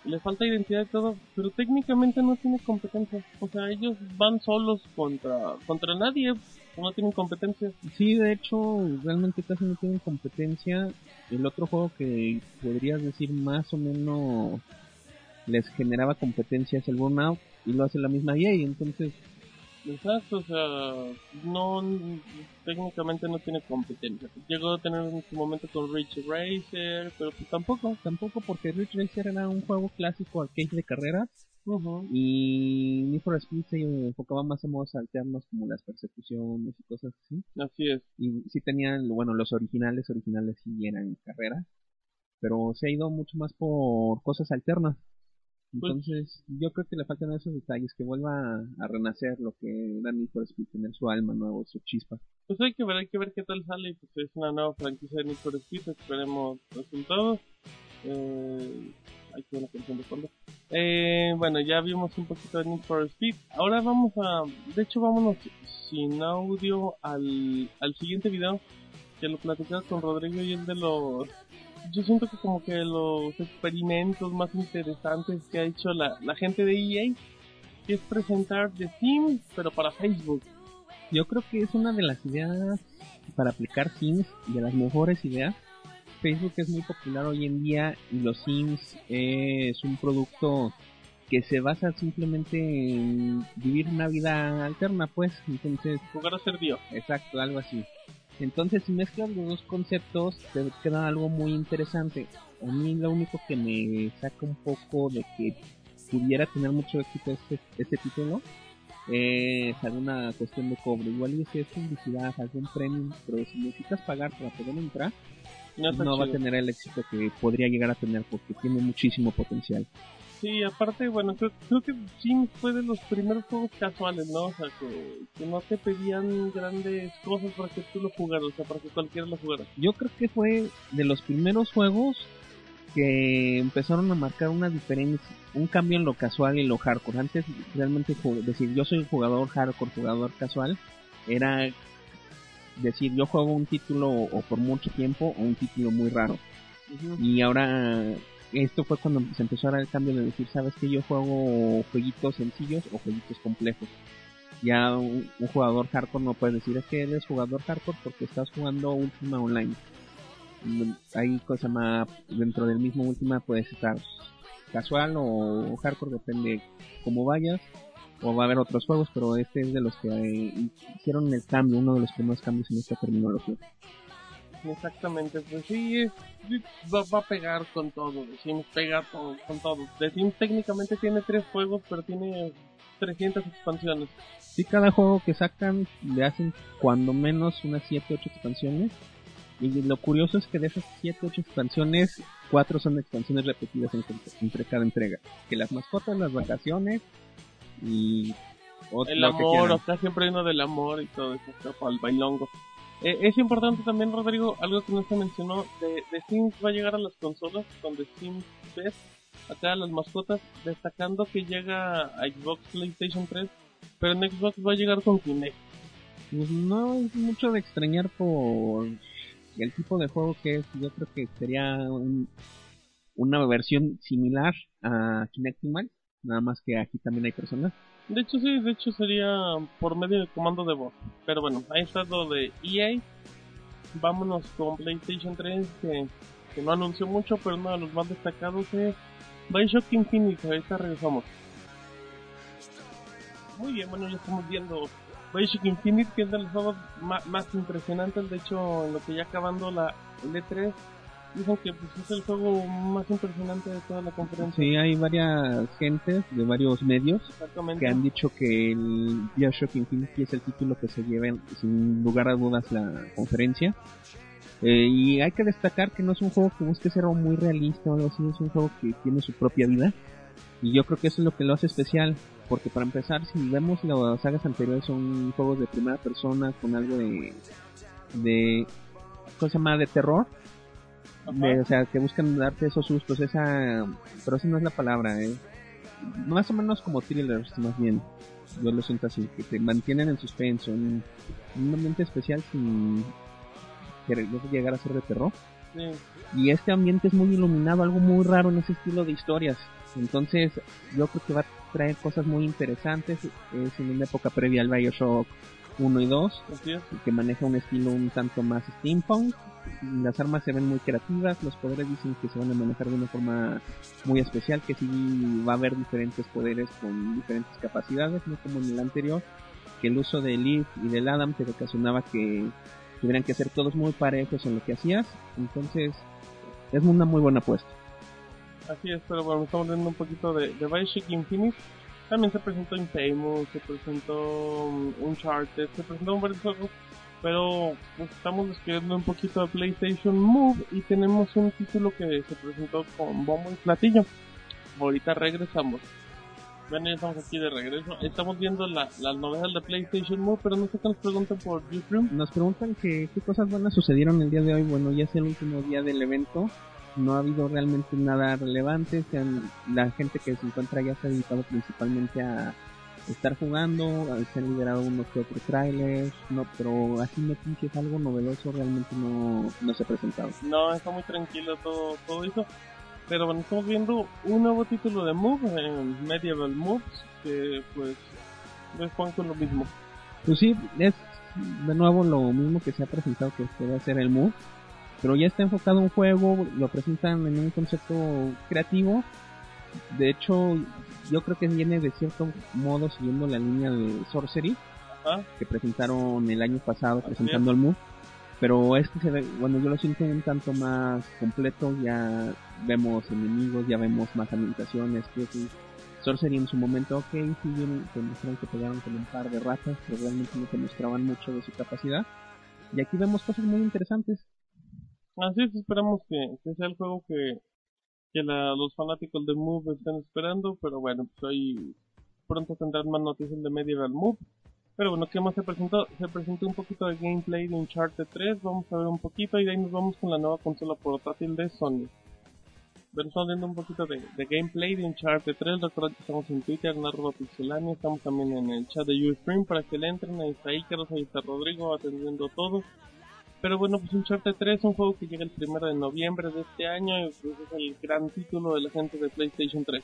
Speaker 3: le falta identidad y todo, pero técnicamente no tiene competencia. O sea, ellos van solos contra, contra nadie, no tienen competencia.
Speaker 5: Sí, de hecho, realmente casi no tienen competencia. El otro juego que podrías decir más o menos les generaba competencia es el Burnout y lo hace la misma EA, entonces
Speaker 3: Exacto, o sea, no, técnicamente no tiene competencia. Llegó a tener en su momento con Rich Racer, pero pues tampoco.
Speaker 5: tampoco porque Ridge Racer era un juego clásico arcade de carreras
Speaker 3: Ujú.
Speaker 5: y Need for Speed se enfocaba más en modos alternos como las persecuciones y cosas así.
Speaker 3: Así es.
Speaker 5: y sí tenían, bueno, los originales, originales sí eran carreras, pero se ha ido mucho más por cosas alternas.
Speaker 3: Pues-
Speaker 5: Entonces, yo creo que le faltan esos detalles, que vuelva a, a renacer lo que era Need for Speed, tener su alma nueva, su chispa.
Speaker 3: Pues hay que ver, hay que ver qué tal sale. Pues es una nueva franquicia de Need for Speed, esperemos resultados. Eh, hay que ver la canción de fondo. Eh, bueno, ya vimos un poquito de Need for Speed. Ahora vamos a, de hecho, vámonos sin audio al, al siguiente video que lo platicaba con Rodrigo y es de los yo siento que como que los experimentos más interesantes que ha hecho la, la gente de EA es presentar The Sims pero para Facebook
Speaker 5: Yo creo que es una de las ideas para aplicar Sims, de las mejores ideas. Facebook es muy popular hoy en día y los Sims es un producto que se basa simplemente en vivir una vida alterna, pues. Entonces,
Speaker 3: jugar a ser Dios
Speaker 5: Exacto, algo así. Entonces, si mezclas los dos conceptos, te queda algo muy interesante. A mí lo único que me saca un poco de que pudiera tener mucho éxito este, este título es alguna cuestión de cobre. Igual y si es publicidad, algún premium, pero si necesitas pagar para poder entrar,
Speaker 3: no,
Speaker 5: va a tener el éxito que podría llegar a tener porque tiene muchísimo potencial.
Speaker 3: Sí, aparte, bueno, creo, creo que Sims fue de los primeros juegos casuales, ¿no? O sea, que, que no te pedían grandes cosas para que tú lo jugaras, o sea, para que cualquiera lo jugara.
Speaker 5: Yo creo que fue de los primeros juegos que empezaron a marcar una diferencia, un cambio en lo casual y lo hardcore. Antes realmente decir yo soy un jugador hardcore, jugador casual, era decir yo juego un título o por mucho tiempo o un título muy raro. Y ahora esto fue cuando se empezó a dar el cambio de decir, sabes que yo juego jueguitos sencillos o jueguitos complejos. Ya un, jugador hardcore no puede decir es que eres jugador hardcore porque estás jugando Ultima Online. Hay cosa más dentro del mismo Ultima puedes estar casual o hardcore depende cómo vayas o va a haber otros juegos pero este es de los que eh, hicieron el cambio uno de los primeros cambios en esta terminología
Speaker 3: Exactamente, pues sí, va, va a pegar con todo, The Sims pega todo, con todo. The Sims técnicamente tiene tres juegos, pero tiene 300 expansiones.
Speaker 5: Sí, cada juego que sacan le hacen cuando menos unas 7, 8 expansiones. Y lo curioso es que de esas 7, 8 expansiones, 4 son expansiones repetidas entre, entre cada entrega. Que las mascotas, las vacaciones y... ot-
Speaker 3: El amor,
Speaker 5: quieran.
Speaker 3: acá siempre uno del amor y todo eso, el bailongo. Eh, es importante también, Rodrigo, algo que no se mencionó, de, de Sims va a llegar a las consolas con The Sims Best, acá las mascotas, destacando que llega a Xbox PlayStation 3, pero en Xbox va a llegar con Kinect.
Speaker 5: Pues no es mucho de extrañar por el tipo de juego que es. Yo creo que sería un- una versión similar a Kinectimal, nada más que aquí también hay personas.
Speaker 3: De hecho, sí, de hecho sería por medio de comando de voz. Pero bueno, ahí está lo de EA. Vámonos con PlayStation 3, que, que no anunció mucho, pero uno de los más destacados es Bioshock Infinite. Ahorita regresamos. Muy bien, bueno, ya estamos viendo Bioshock Infinite, que es de los juegos ma- más impresionantes. De hecho, en lo que ya acabando la el E3, dicen que pues, es el juego más impresionante de toda la conferencia.
Speaker 5: Sí, hay varias gentes de varios medios que han dicho que el Bioshock Infinity es el título que se lleva sin lugar a dudas la conferencia. Eh, y hay que destacar que no es un juego que busque ser muy realista o algo así, es un juego que tiene su propia vida. Y yo creo que eso es lo que lo hace especial, porque para empezar, si vemos las sagas anteriores son juegos de primera persona con algo de... de ¿Cómo se llama? De terror. De- o sea, que buscan darte esos sustos, esa... Pero esa no es la palabra, ¿eh? Más o menos como thrillers, más bien. Yo lo siento así, que te mantienen en suspenso, en un ambiente especial sin querer llegar a ser de terror.
Speaker 3: Sí.
Speaker 5: Y este ambiente es muy iluminado, algo muy raro en ese estilo de historias. Entonces, yo creo que va a traer cosas muy interesantes. Es en una época previa al Bioshock 1 y 2,
Speaker 3: Así es.
Speaker 5: que maneja un estilo un tanto más steampunk. Las armas se ven muy creativas, los poderes dicen que se van a manejar de una forma muy especial, que sí va a haber diferentes poderes con diferentes capacidades, no como en el anterior, que el uso del Leaf y del Adam te ocasionaba que tuvieran que ser todos muy parejos en lo que hacías. Entonces, es una muy buena apuesta.
Speaker 3: Así es, pero bueno, estamos viendo un poquito de, de Bioshock Infinite. También se presentó Infamous, se presentó um, Uncharted, se presentaron varios juegos, pero pues, estamos describiendo un poquito de PlayStation Move y tenemos un título que se presentó con bombo y platillo. Ahorita regresamos. Bueno, ya estamos aquí de regreso. Estamos viendo la, las novedades de PlayStation Move, pero no sé qué nos preguntan por YouTube.
Speaker 5: Nos preguntan que qué cosas buenas sucedieron el día de hoy. Bueno, ya es el último día del evento. No ha habido realmente nada relevante. Se han- la gente que se encuentra ya se ha dedicado principalmente a estar jugando. Se han liberado unos que otros trailers. No, pero así noticias, algo novedoso realmente no, no se ha presentado.
Speaker 3: No, está muy tranquilo todo, todo eso. Pero bueno, estamos viendo un nuevo título de Move, eh, Medieval Moves, que pues es Juan con lo mismo.
Speaker 5: Pues sí, es de nuevo lo mismo que se ha presentado que va a ser el Move. Pero ya está enfocado en un juego, lo presentan en un concepto creativo. De hecho, yo creo que viene de cierto modo siguiendo la línea de Sorcery
Speaker 3: Ajá.
Speaker 5: que presentaron el año pasado
Speaker 3: Así
Speaker 5: presentando el Move. Pero este se ve, bueno, yo lo siento un tanto más completo, ya vemos enemigos, ya vemos más ambientaciones, que sí. Sorcery en su momento, ok, sí, bien, te mostraron que pegaron con un par de ratas, pero realmente no te mostraban mucho de su capacidad. Y aquí vemos cosas muy interesantes.
Speaker 3: Así es, esperamos que, que sea el juego que, que la- los fanáticos de Move están esperando, pero bueno, pues ahí pronto tendrán más noticias de Medieval Move. Pero bueno, ¿qué más se presentó? Se presentó un poquito de gameplay de Uncharted 3, vamos a ver un poquito y de ahí nos vamos con la nueva consola portátil de Sony. Bueno, estamos viendo un poquito de, gameplay de Uncharted 3, recuerden que estamos en Twitter, en arroba estamos también en el chat de Ustream para que le entren, ahí está Icaros, ahí está Rodrigo atendiendo todo. Pero bueno, pues Uncharted 3 es un juego que llega el primero de noviembre de este año y pues es el gran título de la gente de PlayStation 3.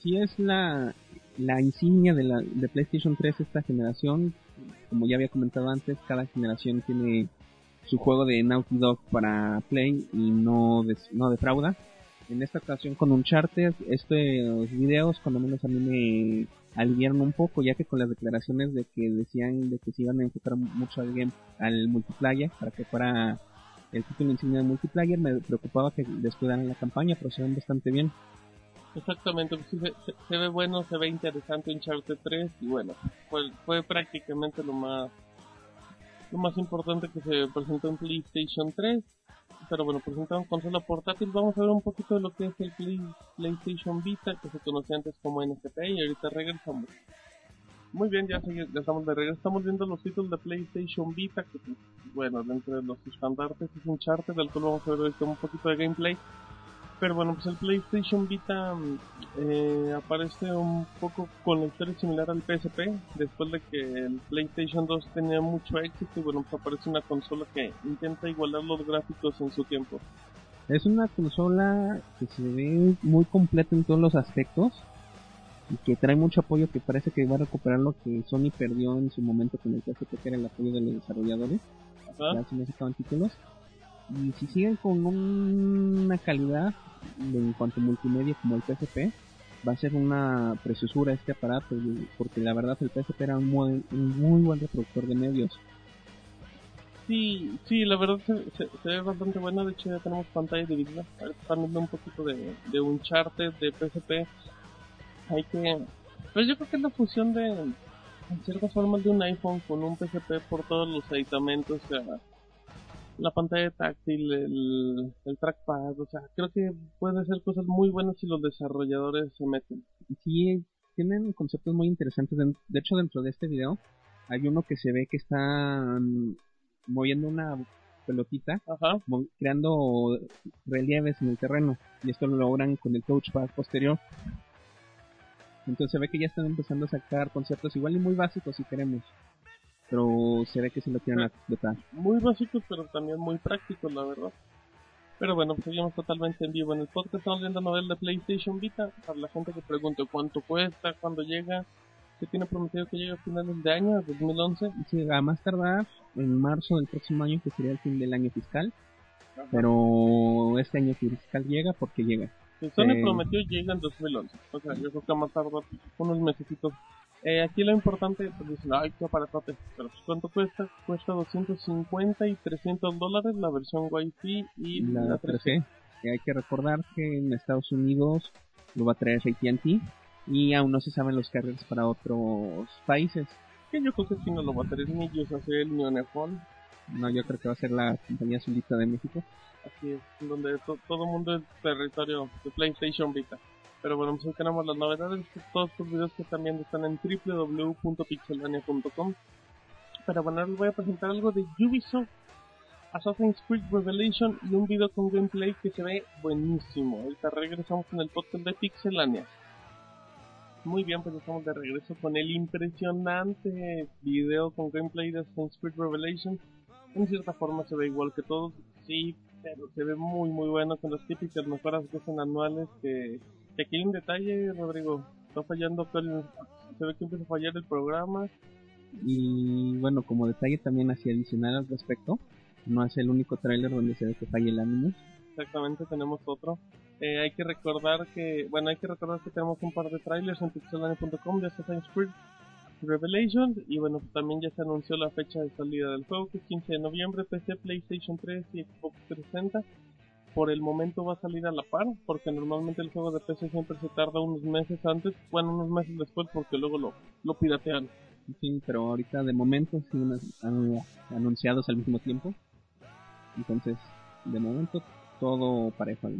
Speaker 5: Sí es la, la insignia de, la, de PlayStation 3 esta generación. Como ya había comentado antes, cada generación tiene su juego de Naughty Dog para Play y no, des- no defrauda. En esta ocasión con Uncharted, estos videos cuando menos a mí me aliviaron un poco, ya que con las declaraciones de que decían de que se iban a enfocar mucho al game, al multiplayer, para que fuera el título insignia de multiplayer, me preocupaba que descuidaran la campaña, pero se ven bastante bien.
Speaker 3: Exactamente, pues se ve bueno, se ve interesante Uncharted 3 y bueno, fue, fue prácticamente lo más lo más importante que se presentó en PlayStation 3. Pero bueno, presentaron consola portátil, vamos a ver un poquito de lo que es el Play- PlayStation Vita, que se conocía antes como NFP y ahorita regresamos. Muy bien, ya, segui- ya estamos de regreso, estamos viendo los títulos de PlayStation Vita, que bueno, dentro de los estandartes es Uncharted, del cual vamos a ver un poquito de gameplay. Pero bueno, pues el PlayStation Vita mm, eh, aparece un poco con la historia similar al PSP, después de que el PlayStation 2 tenía mucho éxito y bueno, pues aparece una consola que intenta igualar los gráficos en su tiempo.
Speaker 5: Es una consola que se ve muy completa en todos los aspectos y que trae mucho apoyo que parece que va a recuperar lo que Sony perdió en su momento con el PSP que era el apoyo de los desarrolladores ya se sacaban títulos y si siguen con una calidad de- en cuanto a multimedia como el PSP va a ser una preciosura este aparato porque la verdad el PSP era un muy, un muy buen reproductor de medios
Speaker 3: Sí, sí, la verdad se, se, ve bastante buena, de hecho ya tenemos pantalla dividida. Están viendo un poquito de, de Uncharted, de PSP. Hay que... Pues yo creo que es la fusión de, en ciertas formas, de un iPhone con un PSP por todos los aditamentos, sea, la pantalla táctil, el, el trackpad, o sea, creo que puede ser cosas muy buenas si los desarrolladores se meten.
Speaker 5: sí tienen conceptos muy interesantes. De hecho, dentro de este video hay uno que se ve que están moviendo una pelotita,
Speaker 3: Ajá,
Speaker 5: creando relieves en el terreno. Y esto lo logran con el touchpad posterior. Entonces se ve que ya están empezando a sacar conceptos igual y muy básicos si queremos. Pero se ve que se lo quieren explotar.
Speaker 3: muy básicos, pero también muy prácticos, la verdad. Pero bueno, pues seguimos totalmente en vivo en el podcast. Estamos viendo novel de PlayStation Vita. Para la gente que pregunte cuánto cuesta, cuándo llega, se tiene prometido que llegue a finales de año, 2011.
Speaker 5: Sí, a más tardar en marzo del próximo año, que sería el fin del año fiscal. Pero este año fiscal llega porque llega.
Speaker 3: Si Sony
Speaker 5: Eh.
Speaker 3: prometió llega en 2011. O sea, yo creo que a más tardar unos mesecitos. Eh, aquí lo importante, pues dicen, ay, qué aparatote. Pero pues, ¿cuánto cuesta? Cuesta 250 y 300 dólares la versión Wi-Fi y
Speaker 5: la
Speaker 3: la 3G.
Speaker 5: 3G. Que hay que recordar que en Estados Unidos lo va a traer AT&T y aún no se saben los carriers para otros países.
Speaker 3: Que yo creo que aquí no lo va a tener ni Yusacell ni Onefone.
Speaker 5: No, yo creo que va a ser la compañía solita de México.
Speaker 3: Así es, donde to- todo el mundo es territorio de PlayStation Vita. Pero bueno, pues hoy tenemos las novedades, que todos estos videos que también están en www.pixelania.com. Pero bueno, les voy a presentar algo de Ubisoft, Assassin's Creed Revelation y un video con gameplay que se ve buenísimo. Ahorita regresamos con el podcast de Pixelania. Muy bien, pues estamos de regreso con el impresionante video con gameplay de Assassin's Creed Revelation. En cierta forma se ve igual que todos, sí, pero se ve muy muy bueno con las típicas mejoras que hacen anuales que, aquí hay un detalle, Rodrigo, está fallando, el- se ve que empieza a fallar el programa,
Speaker 5: Y bueno, como detalle también así adicional al respecto, no es el único tráiler donde se ve que falla el ánimo.
Speaker 3: exactamente tenemos otro. Eh, hay que recordar que, bueno, hay que recordar que tenemos un par de trailers en pixelania.com de Assassin's Creed Revelations y bueno, también ya se anunció la fecha de salida del juego que es 15 de noviembre, PC, PlayStation 3 y Xbox 360. Por el momento va a salir a la par, porque normalmente el juego de PC siempre se tarda unos meses antes, bueno, unos meses después porque luego lo, lo piratean.
Speaker 5: Sí, pero ahorita de momento sí han- anunciados al mismo tiempo. Entonces, de momento todo parejo.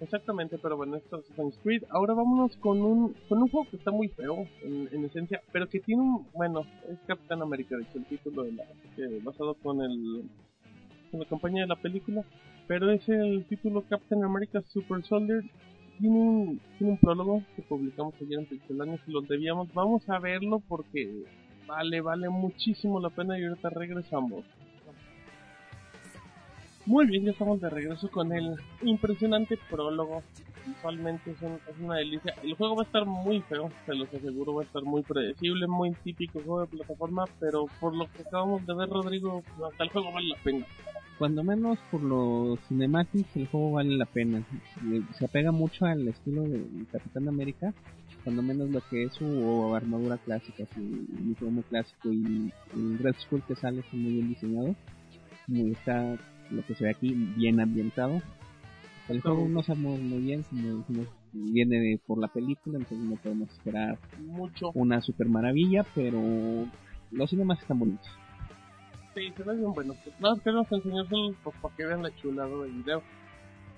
Speaker 3: Exactamente, pero bueno, esto es Assassin's Creed. Ahora vámonos con un, con un juego que está muy feo, en, en esencia, pero que tiene un, bueno, es Capitán América, hecho, el título de la, que- basado con el, con la campaña de la película, pero es el título Captain America Super Soldier. Tiene un, tiene un prólogo que publicamos ayer en Pixelania, si lo debíamos, vamos a verlo porque vale, vale muchísimo la pena y ahorita regresamos. Muy bien, ya estamos de regreso con el impresionante prólogo. Visualmente es, un- es una delicia. El juego va a estar muy feo, se los aseguro, va a estar muy predecible, muy típico juego de plataforma, pero por lo que acabamos de ver, Rodrigo, hasta el juego vale la pena.
Speaker 5: Cuando menos por los cinematics el juego vale la pena. Se apega mucho al estilo de Capitán América, cuando menos lo que es su armadura clásica, su uniforme clásico y el Red Skull que sale está muy bien diseñado. Muy está lo que se ve aquí bien ambientado. El juego no sabemos muy bien, dijimos, viene de- por la película, entonces no podemos esperar
Speaker 3: Mucho.
Speaker 5: una super maravilla, pero los cinemas están bonitos.
Speaker 3: Sí, se ve bien bueno. Pues nada, queremos enseñárselos pues, para que vean la chulada del video.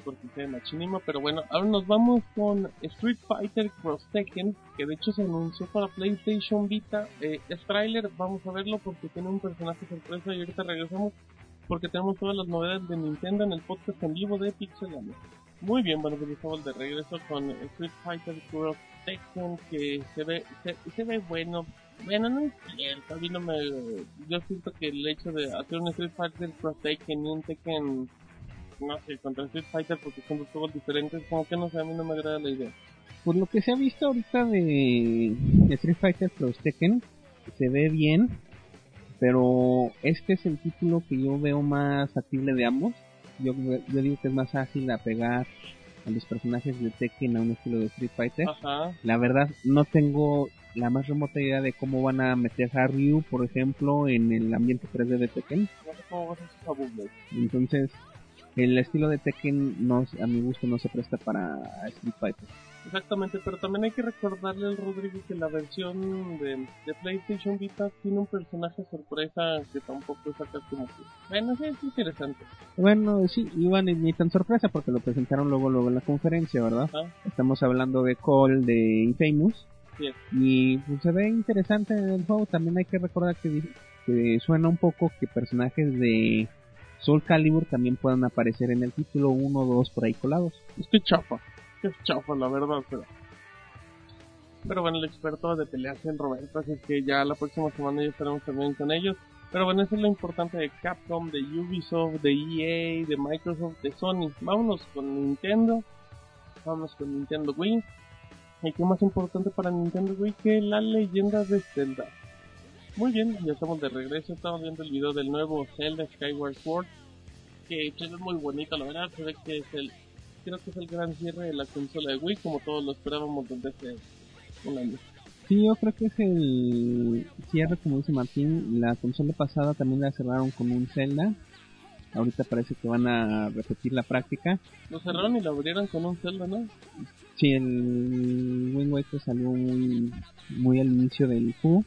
Speaker 3: Porque se machinima, pero bueno, ahora nos vamos con Street Fighter Cross Tekken, que de hecho se anunció para PlayStation Vita. Eh, es trailer, vamos a verlo porque tiene un personaje sorpresa y ahorita regresamos porque tenemos todas las novedades de Nintendo en el podcast en vivo de Pixelania. Muy bien, bueno, pues estamos de regreso con Street Fighter Cross Tekken, que se ve, se, se ve bueno, bueno, no es cierto, a mí no me... Yo siento que el hecho de hacer un Street Fighter Cross Tekken y un Tekken, no sé, contra Street Fighter porque son dos juegos diferentes, como que no sé, a mí no me agrada la idea.
Speaker 5: Por lo que se ha visto ahorita de Street Fighter Cross Tekken, se ve bien, pero este es el título que yo veo más factible de ambos. Yo, yo digo que es más fácil apegar a los personajes de Tekken a un estilo de Street Fighter.
Speaker 3: Ajá,
Speaker 5: La verdad, no tengo la más remota idea de cómo van a meter a Ryu, por ejemplo, en el ambiente 3D de Tekken. Entonces, el estilo de Tekken no, a mi gusto no se presta para Street Fighter.
Speaker 3: Exactamente, pero también hay que recordarle al Rodrigo que la versión de, de PlayStation Vita tiene un personaje sorpresa que tampoco es acá como que... Bueno, sí, es interesante.
Speaker 5: Bueno, sí, Iván, ni tan sorpresa porque lo presentaron luego luego en la conferencia, ¿verdad? Estamos hablando de Call de Infamous
Speaker 3: sí,
Speaker 5: y pues, se ve interesante el juego. También hay que recordar que, suena un poco que personajes de Soul Calibur también puedan aparecer en el título 1 o 2 por ahí colados.
Speaker 3: es que chafa, es chafa la verdad, pero... Pero bueno, el experto de peleas el Roberto, así que ya la próxima semana ya estaremos también con ellos. Pero bueno, eso es lo importante de Capcom, de Ubisoft, de EA, de Microsoft, de Sony. Vámonos con Nintendo. Vámonos con Nintendo Wii. ¿Y qué más importante para Nintendo Wii que la leyenda de Zelda? Muy bien, ya estamos de regreso. Estamos viendo el video del nuevo Zelda Skyward Sword. Que se ve muy bonito, la verdad. Se que es el. Creo que es el gran cierre de la consola de Wii, como todos lo esperábamos desde hace un año.
Speaker 5: Sí, yo creo que es el cierre, como dice Martín. La consola pasada también la cerraron con un Zelda. Ahorita parece que van a repetir la práctica.
Speaker 3: Lo cerraron y lo abrieron con un Zelda, ¿no?
Speaker 5: Sí, el Wind Waker salió muy, muy al inicio del juego.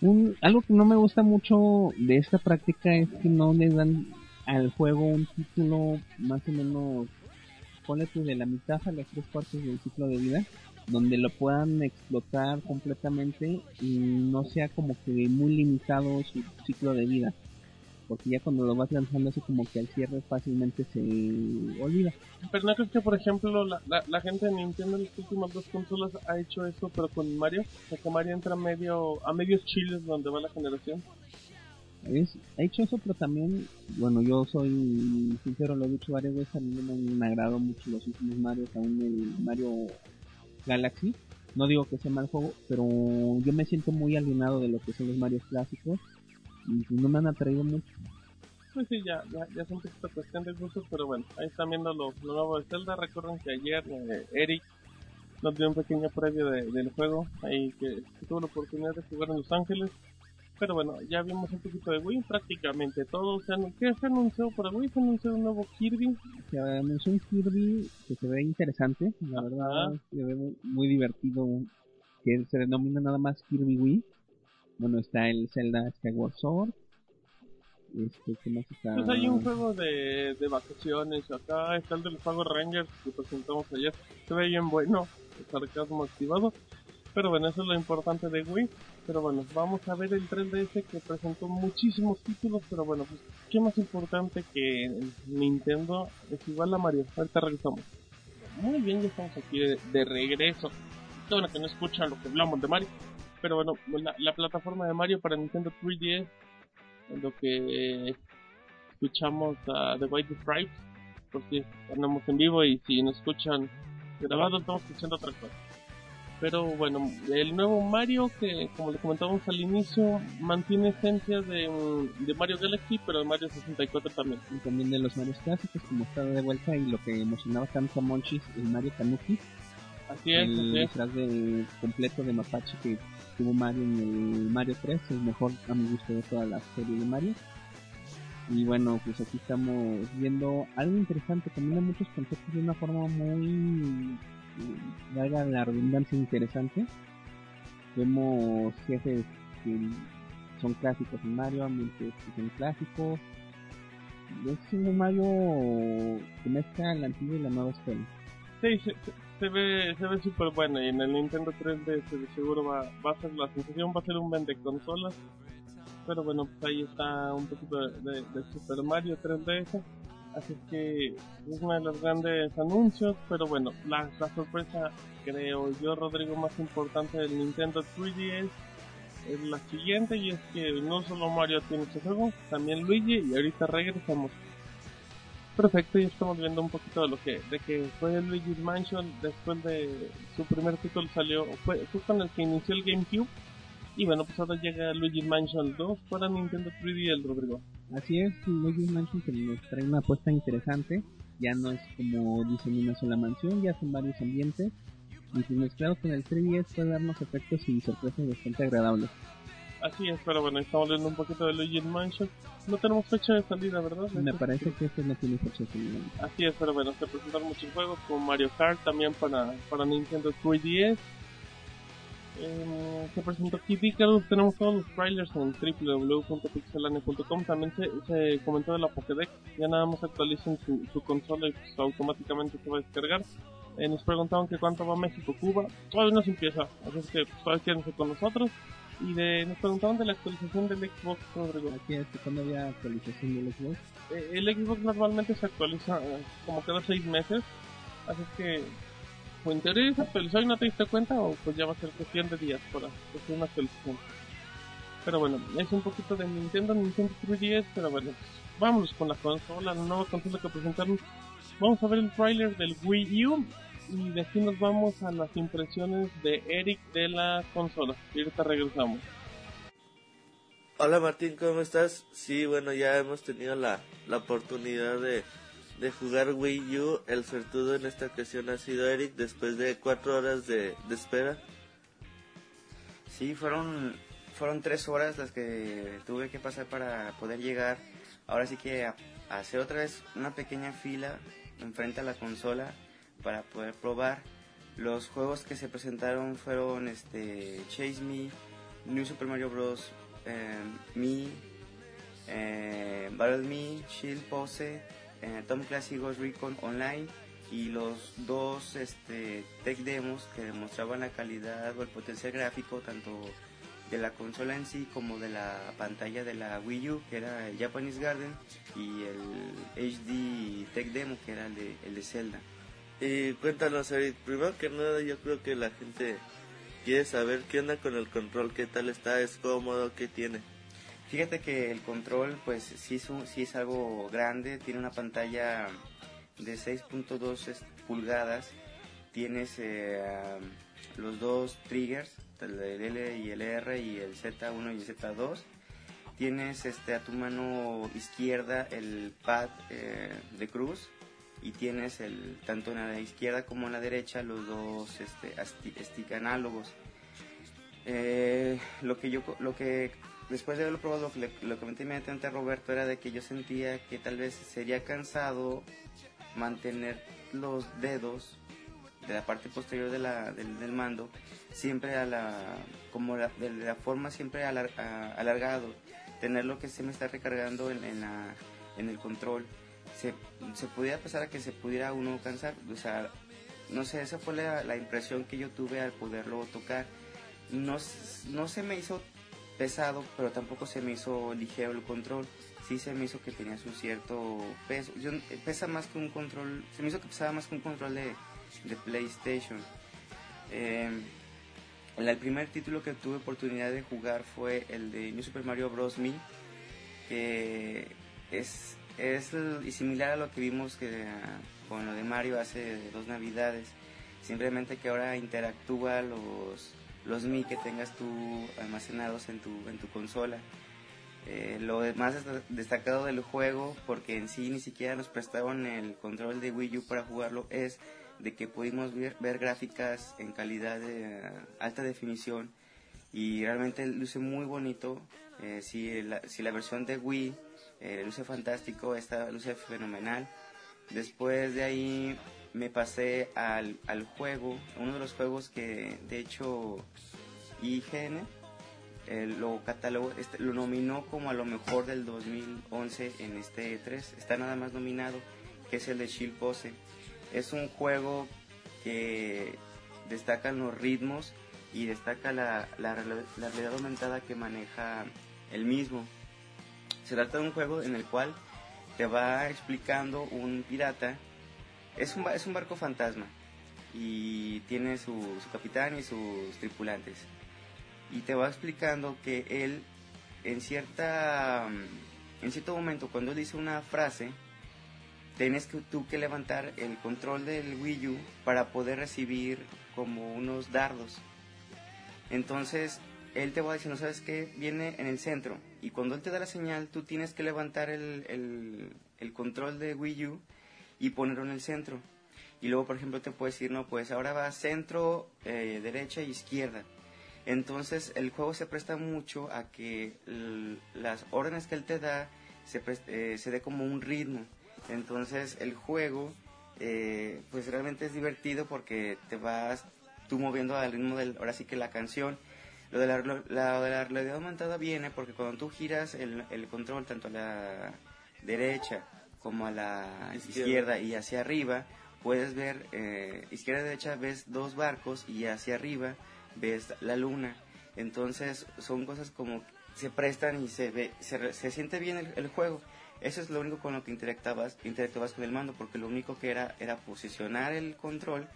Speaker 5: Un, algo que no me gusta mucho de esta práctica es que no le dan al juego un título más o menos, ponle tú de la mitad a las tres partes del ciclo de vida, donde lo puedan explotar completamente y no sea como que muy limitado su ciclo de vida. Porque ya cuando lo vas lanzando así como que al cierre fácilmente se olvida.
Speaker 3: Pero no crees que, por ejemplo, la, la, la gente de Nintendo en las últimas dos consolas ha hecho eso, pero con Mario. O sea, que Mario entra medio, a medios chiles donde va la generación.
Speaker 5: Es, ha hecho eso, pero también, bueno, yo soy sincero, lo he dicho varias veces, a mí no me agradado mucho los últimos Mario, aún el Mario Galaxy. No digo que sea mal juego, pero yo me siento muy alienado de lo que son los Mario clásicos no me han atraído mucho.
Speaker 3: Pues sí, ya, ya, ya es un poquito cuestión de gustos, pero bueno, ahí están viendo lo, lo nuevo de Zelda. Recuerden que ayer eh, Eric nos dio un pequeño previo de- del juego, ahí que, que tuvo la oportunidad de jugar en Los Ángeles. Pero bueno, ya vimos un poquito de Wii, prácticamente todo. Se anu- ¿Qué se anunció para Wii? Se anunció un nuevo Kirby.
Speaker 5: Se anunció un Kirby que se ve interesante, la verdad, se ve muy, muy divertido, que se denomina nada más Kirby Wii. Bueno, está el Zelda Skyward Sword, Este, ¿qué más está?
Speaker 3: Pues hay un juego de, de vacaciones. Acá está el de los Power Rangers que presentamos ayer. Se ve bien bueno. El sarcasmo activado. Pero bueno, eso es lo importante de Wii. Pero bueno, vamos a ver el 3DS que presentó muchísimos títulos. Pero bueno, pues, ¿qué más importante que Nintendo? Es igual a Mario. Ahorita regresamos. Muy bien, ya estamos aquí de, de regreso. Qué bueno que no escuchan lo que hablamos de Mario. Pero bueno, la, la plataforma de Mario para Nintendo 3DS en lo que escuchamos a The White Stripes, porque andamos en vivo y si nos escuchan grabado estamos escuchando otra cosa. Pero bueno, el nuevo Mario que como le comentábamos al inicio mantiene esencia de, de Mario Galaxy pero de Mario 64 también.
Speaker 5: Y también de los Mario clásicos como está de vuelta y lo que emocionaba tanto a Monchis, el Mario Tanuki.
Speaker 3: Así es,
Speaker 5: el
Speaker 3: así es.
Speaker 5: de completo de mapache que tuvo Mario en el Mario 3, el mejor a mi gusto de toda la serie de Mario. Y bueno, pues aquí estamos viendo algo interesante, combina muchos conceptos de una forma muy, valga la redundancia, interesante. Vemos jefes que son clásicos en Mario, ambientes que son clásicos. Es un Mario que mezcla la antigua y la nueva escuela.
Speaker 3: Sí, se ve se ve súper bueno y en el Nintendo 3DS de seguro va, va a ser la sensación, va a ser un vende consolas. Pero bueno, pues ahí está un poquito de Super Mario 3DS. Así que es uno de los grandes anuncios, pero bueno, la, la sorpresa creo yo, Rodrigo, más importante del Nintendo 3DS es la siguiente y es que no solo Mario tiene este juego, también Luigi y ahorita regresamos. Perfecto, y estamos viendo un poquito de lo que de que fue Luigi's Mansion después de su primer título salió fue, fue con el que inició el GameCube y bueno pues ahora llega Luigi's Mansion 2 para Nintendo 3D el Rodrigo.
Speaker 5: Así es, Luigi's Mansion que nos trae una apuesta interesante. Ya no es como dicen una sola mansión, ya son varios ambientes. Y si mezclado con el 3DS puede darnos efectos y sorpresas bastante agradables.
Speaker 3: Así es, pero bueno, estamos viendo un poquito de Luigi's Mansion. No tenemos fecha de salida, ¿verdad?
Speaker 5: Me parece que este no tiene fecha de salida.
Speaker 3: Así es, pero bueno, se presentaron muchos juegos como Mario Kart también para, para Nintendo 3DS. Eh, se presentó Kid Icarus, tenemos todos los trailers en www.pixelane.com. También se, se comentó de la Pokédex, ya nada más actualicen su, su consola y pues, automáticamente se va a descargar. Eh, nos preguntaban que cuánto va México, Cuba, todavía no se empieza, así que pues, quédense con nosotros. Y de, nos preguntaban de la actualización del Xbox, Rodrigo.
Speaker 5: Aquí es cuando había actualización del Xbox.
Speaker 3: Eh, el Xbox normalmente se actualiza eh, como cada seis meses, así que pues en teoría se actualizó y no te diste cuenta o pues ya va a ser cuestión de días para hacer una actualización. Pero bueno, es un poquito de Nintendo, Nintendo 3DS, pero bueno, vámonos con la consola, la nueva consola que presentaron. Vamos a ver el trailer del Wii U y de aquí nos vamos a las impresiones de Eric de la consola. Y ahorita regresamos.
Speaker 6: Hola Martín, ¿cómo estás? Sí, bueno, ya hemos tenido la, la oportunidad de, de jugar Wii U. El sortudo en esta ocasión ha sido Eric después de cuatro horas de, de espera.
Speaker 7: Sí, fueron, fueron tres horas las que tuve que pasar para poder llegar. Ahora sí que a, a hacer otra vez una pequeña fila enfrente a la consola para poder probar. Los juegos que se presentaron fueron este Chase Me, New Super Mario Bros. eh, Me, eh, Battle Me, Shield Pose, eh, Tom Clancy Ghost Recon Online y los dos este, tech demos que demostraban la calidad o el potencial gráfico tanto de la consola en sí como de la pantalla de la Wii U que era el Japanese Garden y el HD tech demo que era de, el de Zelda.
Speaker 6: Y cuéntanos Eric, primero que nada yo creo que la gente quiere saber qué onda con el control, qué tal está, es cómodo, qué tiene.
Speaker 7: Fíjate que el control pues sí es, un- es algo grande, tiene una pantalla de 6.2 es- pulgadas, tienes eh, los dos triggers, el L y el R y el Z1 y el Z2. Tienes este a tu mano izquierda el pad eh, de cruz y tienes el tanto en la izquierda como en la derecha los dos este, stick análogos. Eh, lo que yo lo que después de haberlo probado lo que le, lo comenté inmediatamente a Roberto era de que yo sentía que tal vez sería cansado mantener los dedos de la parte posterior del, del mando siempre a la como la, de la forma siempre alar- a- alargado tener lo que se me está recargando en, en, la, en el control, se, se pudiera pasar a que se pudiera uno cansar. O sea, no sé, esa fue la, la impresión que yo tuve al poderlo tocar. No, no se me hizo pesado, pero tampoco se me hizo ligero el control. Sí se me hizo que tenía un cierto peso. Yo, pesa más que un control, se me hizo que pesaba más que un control de, de PlayStation. Eh, el, primer título que tuve oportunidad de jugar fue el de New Super Mario Bros. Me, que es, es similar a lo que vimos que, con lo de Mario hace dos navidades. Simplemente que ahora interactúa los, los Mi que tengas tú almacenados en tu, en tu consola. Eh, lo más desta- destacado del juego, porque en sí ni siquiera nos prestaban el control de Wii U para jugarlo, es de que pudimos ver, ver gráficas en calidad de eh, alta definición y realmente luce muy bonito. Eh, si, la, si la versión de Wii eh, luce fantástico, esta luce fenomenal. Después de ahí me pasé al, al juego, uno de los juegos que de hecho IGN eh, lo catalogó, este, lo nominó como a lo mejor del 2011 en este 3. Está nada más nominado, que es el de Shield Pose. Es un juego que destacan los ritmos y destaca la, la, real- la realidad aumentada que maneja el mismo. Se trata de un juego en el cual te va explicando un pirata. Es un, es un barco fantasma y tiene su, su capitán y sus tripulantes. Y te va explicando que él, en, cierta, en cierto momento, cuando él dice una frase, tienes que, tú que levantar el control del Wii U para poder recibir como unos dardos. Entonces, él te va diciendo, ¿sabes qué? Viene en el centro. Y cuando él te da la señal, tú tienes que levantar el, el, el control de Wii U y ponerlo en el centro. Y luego, por ejemplo, te puede decir, no, pues ahora va centro, eh, derecha e izquierda. Entonces, el juego se presta mucho a que las órdenes que él te da se, eh, se dé como un ritmo. Entonces, el juego, eh, pues realmente es divertido porque te vas tú moviendo al ritmo del, ahora sí que la canción. Lo de la, lo- la- de la realidad aumentada viene porque cuando tú giras el, el control tanto a la derecha como a la
Speaker 6: Izquierda.
Speaker 7: izquierda, y hacia arriba, puedes ver, eh, izquierda y derecha ves dos barcos y hacia arriba ves la luna. Entonces son cosas como se prestan y se ve, se, se siente bien el, el juego. Eso es lo único con lo que interactuabas, interactuabas con el mando, porque lo único que era era posicionar el control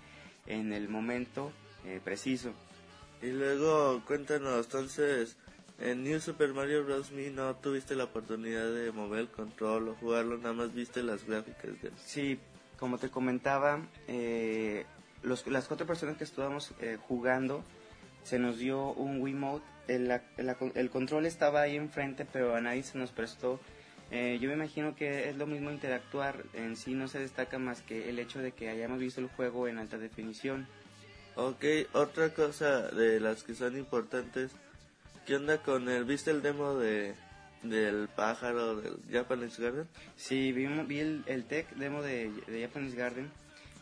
Speaker 7: en el momento eh, preciso.
Speaker 6: Y luego, cuéntanos, entonces, en New Super Mario Bros. Me no tuviste la oportunidad de mover el control o jugarlo, nada más viste las gráficas de
Speaker 7: Sí, como te comentaba, eh, los, las cuatro personas que estábamos eh, jugando, se nos dio un Wiimote. El, la- el control estaba ahí enfrente, pero a nadie se nos prestó. Eh, yo me imagino que es lo mismo interactuar. En sí no se destaca más que el hecho de que hayamos visto el juego en alta definición.
Speaker 6: Ok, otra cosa de las que son importantes, ¿qué onda con el, viste el demo de del pájaro del Japanese Garden?
Speaker 7: Sí, vi, vi el, tech demo de, de Japanese Garden.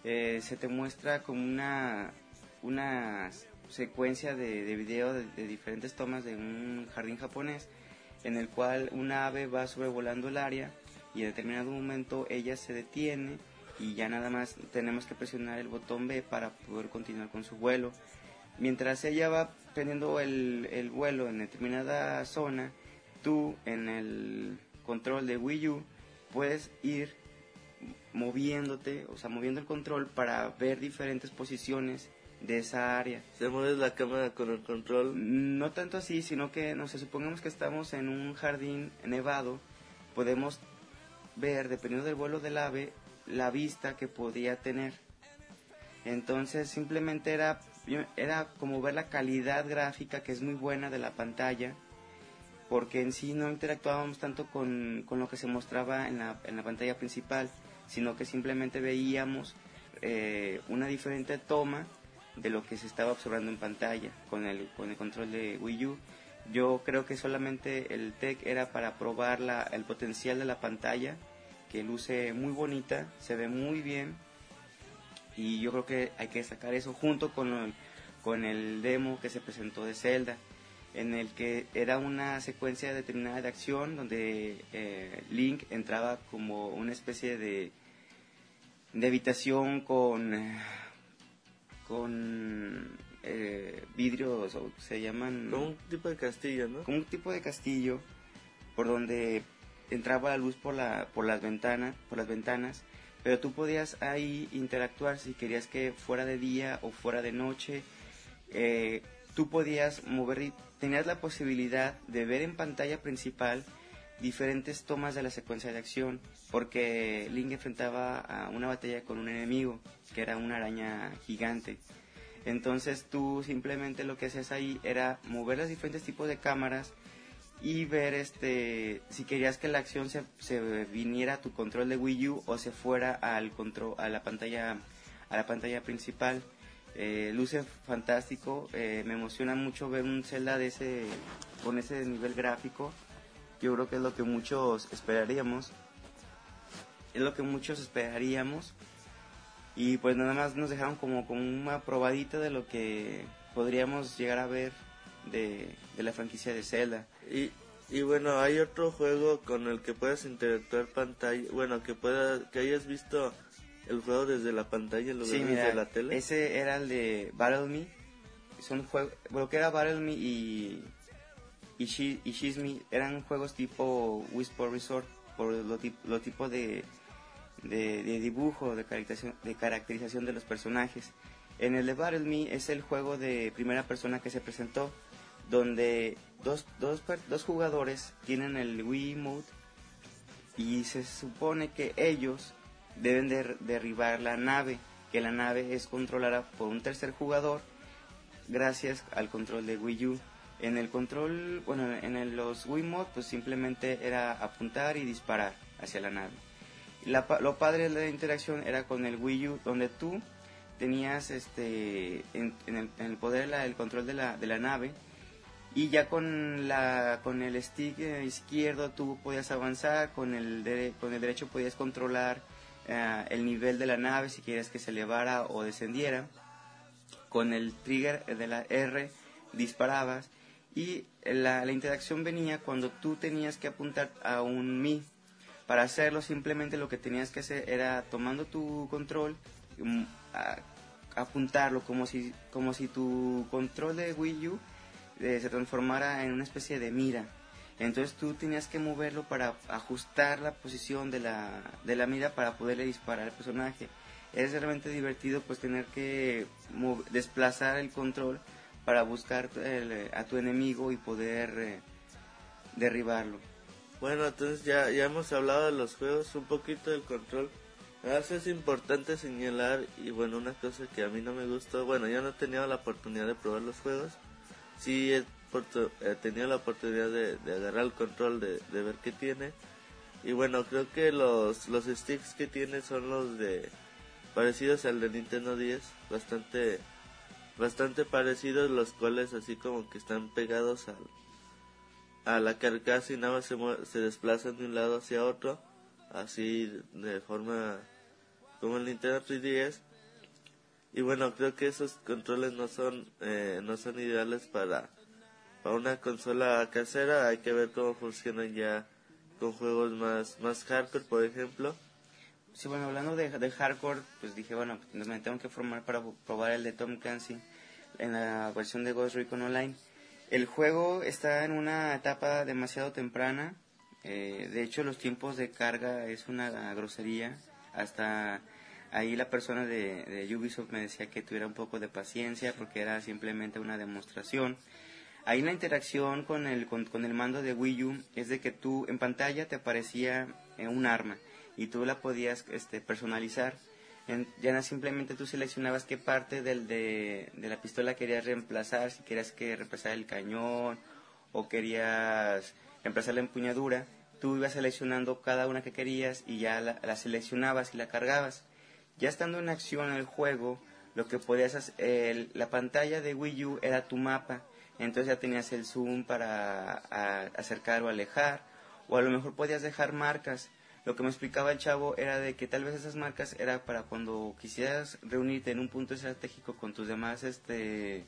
Speaker 7: Eh, se te muestra como una, una secuencia de, de video de, de diferentes tomas de un jardín japonés en el cual una ave va sobrevolando el área y en determinado momento ella se detiene y ya nada más tenemos que presionar el botón B para poder continuar con su vuelo. Mientras ella va teniendo el, el vuelo en determinada zona, tú en el control de Wii U puedes ir moviéndote, o sea, moviendo el control para ver diferentes posiciones de esa área.
Speaker 6: Se mueve la cámara con el control.
Speaker 7: No tanto así, sino que, no sé, supongamos que estamos en un jardín nevado, podemos ver, dependiendo del vuelo del ave, la vista que podía tener. Entonces, simplemente era, era como ver la calidad gráfica que es muy buena de la pantalla, porque en sí no interactuábamos tanto con, con lo que se mostraba en la, en la pantalla principal, sino que simplemente veíamos eh, una diferente toma de lo que se estaba observando en pantalla con el, con el control de Wii U. Yo creo que solamente el tech era para probar la, el potencial de la pantalla, que luce muy bonita, se ve muy bien y yo creo que hay que sacar eso junto con el, con el demo que se presentó de Zelda. en el que era una secuencia determinada de acción donde eh, Link entraba como una especie de, de habitación con, con eh, vidrios, o se llaman...
Speaker 6: Como un tipo de castillo, ¿no?
Speaker 7: como un tipo de castillo por donde entraba la luz por la por las ventanas por las ventanas pero tú podías ahí interactuar si querías que fuera de día o fuera de noche. Eh, tú podías mover y tenías la posibilidad de ver en pantalla principal diferentes tomas de la secuencia de acción porque Link enfrentaba a una batalla con un enemigo que era una araña gigante. Entonces tú simplemente lo que hacías ahí era mover los diferentes tipos de cámaras y ver este si querías que la acción se, se viniera a tu control de Wii U o se fuera al control a la pantalla a la pantalla principal. Eh, luce fantástico, eh, me emociona mucho ver un Zelda de ese con ese nivel gráfico. Yo creo que es lo que muchos esperaríamos. Es lo que muchos esperaríamos. Y pues nada más nos dejaron como, como una probadita de lo que podríamos llegar a ver de, de la franquicia de Zelda.
Speaker 6: Y, y bueno, hay otro juego con el que puedas interactuar pantalla, bueno, que pueda, que hayas visto el juego desde la pantalla en lugar
Speaker 7: Sí, mira,
Speaker 6: desde la tele.
Speaker 7: ese era el de Battle Me. Son juegos, bueno, que era Battle Me y, y, Shiz Me, eran juegos tipo Whisper Resort, por lo, tip- lo tipo de, de, de dibujo, de caracterización, de caracterización de los personajes. En el de Battle Me es el juego de primera persona que se presentó, donde dos, dos, dos jugadores tienen el Wii Mode y se supone que ellos deben de derribar la nave, que la nave es controlada por un tercer jugador gracias al control de Wii U. En el control, bueno, en los Wii Mode pues simplemente era apuntar y disparar hacia la nave. La lo padre de la interacción era con el Wii U, donde tú tenías este en, el, poder el control de la, de la nave y ya con la con el stick eh, izquierdo tú podías avanzar con el dere- con el derecho podías controlar eh, el nivel de la nave si quieres que se elevara o descendiera con el trigger de la R disparabas y la, la interacción venía cuando tú tenías que apuntar a un Mi. Para hacerlo simplemente lo que tenías que hacer era tomando tu control, mm, a- apuntarlo como si, como si tu control de Wii U eh, se transformara en una especie de mira. Entonces tú tenías que moverlo para ajustar la posición de la, de la mira para poderle disparar al personaje. Es realmente divertido pues tener que desplazar el control para buscar el- a tu enemigo y poder eh, derribarlo.
Speaker 6: Bueno, entonces ya, ya hemos hablado de los juegos, un poquito del control. Sí es importante señalar, y bueno, una cosa que a mí no me gustó, bueno, yo no he tenido la oportunidad de probar los juegos, sí he, tenido la oportunidad de, agarrar el control, de, ver qué tiene, y bueno, creo que los, los sticks que tiene son los de, parecidos al de Nintendo 10, bastante, bastante parecidos, los cuales así como que están pegados al, a la carcasa y nada más se, se desplazan de un lado hacia otro, así de forma como el Nintendo 3DS. Y bueno, creo que esos controles no son eh, no son ideales para para una consola casera. Hay que ver cómo funcionan ya con juegos más más hardcore, por ejemplo.
Speaker 7: Sí, bueno, hablando de, hardcore, pues dije, bueno, pues me tengo que formar para probar el de Tom Clancy en la versión de Ghost Recon Online. El juego está en una etapa demasiado temprana. eh, de hecho, los tiempos de carga es una grosería. Hasta ahí la persona de, de Ubisoft me decía que tuviera un poco de paciencia porque era simplemente una demostración. Ahí la interacción con el, con, con el mando de Wii U es de que tú en pantalla te aparecía eh, un arma y tú la podías este, personalizar. En- ya simplemente tú seleccionabas qué parte del, de, de la pistola querías reemplazar, si querías que reemplazara el cañón o querías reemplazar la empuñadura. Tú ibas seleccionando cada una que querías y ya la, la seleccionabas y la cargabas. Ya estando en acción el juego, lo que podías hacer, el- la pantalla de Wii U era tu mapa. Entonces ya tenías el zoom para acercar o alejar. O a lo mejor podías dejar marcas. Lo que me explicaba el chavo era de que tal vez esas marcas era para cuando quisieras reunirte en un punto estratégico con tus demás este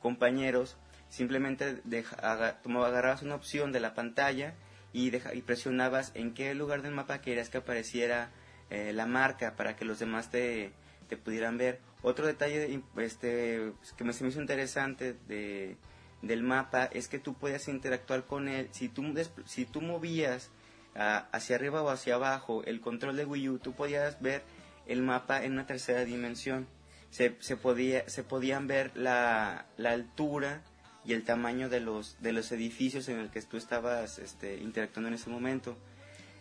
Speaker 7: compañeros, simplemente deja, agarrabas una opción de la pantalla y, deja- y presionabas en qué lugar del mapa querías que apareciera eh, la marca para que los demás te, pudieran ver. Otro detalle este, que me, se me hizo interesante de, del mapa es que tú podías interactuar con él. Si tú, si tú movías ah, hacia arriba o hacia abajo el control de Wii U, tú podías ver el mapa en una tercera dimensión. Se, se, podía, se podían ver la, la altura y el tamaño de los, de los edificios en el que tú estabas este, interactuando en ese momento.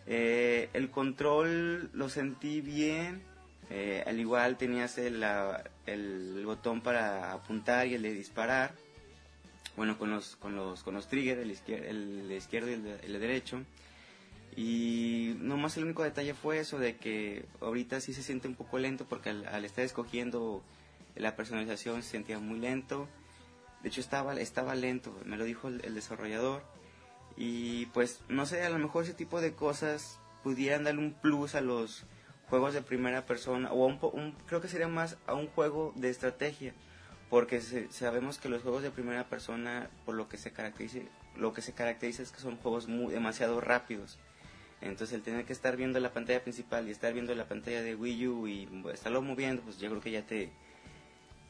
Speaker 7: Eh, el control lo sentí bien, eh, al igual tenías el, el botón para apuntar y el de disparar, bueno, con los, con los, con los triggers, el, izquier- el izquierdo y el, de- el derecho. Y nomás el único detalle fue eso de que ahorita sí se siente un poco lento porque al, estar escogiendo la personalización se sentía muy lento. De hecho estaba, estaba lento, me lo dijo el desarrollador. Y pues no sé, a lo mejor ese tipo de cosas pudieran darle un plus a los juegos de primera persona o un, un- creo que sería más a un juego de estrategia porque se- sabemos que los juegos de primera persona por lo que se caracteriza lo que se caracteriza es que son juegos muy demasiado rápidos. Entonces el tener que estar viendo la pantalla principal y estar viendo la pantalla de Wii U y estarlo moviendo pues yo creo que ya te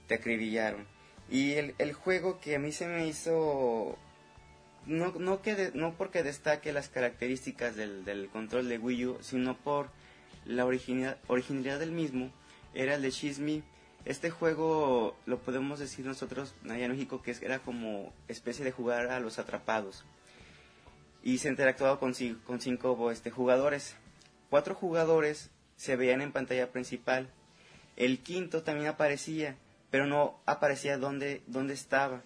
Speaker 7: te acribillaron. Y el, el juego que a mí se me hizo no, no, que de- no porque destaque las características del, del control de Wii U, sino por la originalidad, del mismo, era el de Shizmi. Este juego lo podemos decir nosotros allá en México que era como especie de jugar a los atrapados. Y se interactuaba con, con cinco este, jugadores. Cuatro jugadores se veían en pantalla principal. El quinto también aparecía, pero no aparecía dónde, dónde estaba.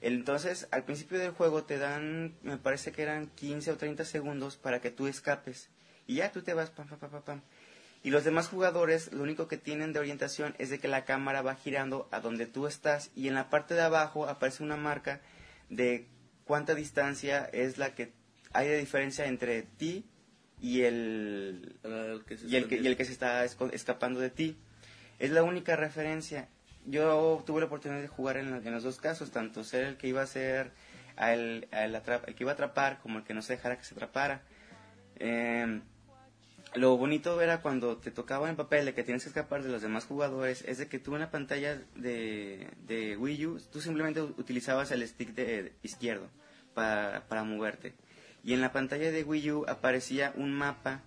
Speaker 7: Entonces, al principio del juego te dan, me parece que eran 15 o 30 segundos para que tú escapes. Y ya tú te vas, pam, pam, pam, pam, pam. Y los demás jugadores, lo único que tienen de orientación es de que la cámara va girando a donde tú estás y en la parte de abajo aparece una marca de cuánta distancia es la que hay de diferencia entre ti y el,
Speaker 6: El que se
Speaker 7: y el que, y el que se está escapando de ti. Es la única referencia. Yo tuve la oportunidad de jugar en, en los dos casos, tanto ser el que iba a ser al, al atrap- el que iba a atrapar como el que no se dejara que se atrapara. Eh, lo bonito era cuando te tocaba en papel de que tienes que escapar de los demás jugadores, es de que tú en la pantalla de, de Wii U, tú simplemente utilizabas el stick de, izquierdo para, para moverte. Y en la pantalla de Wii U aparecía un mapa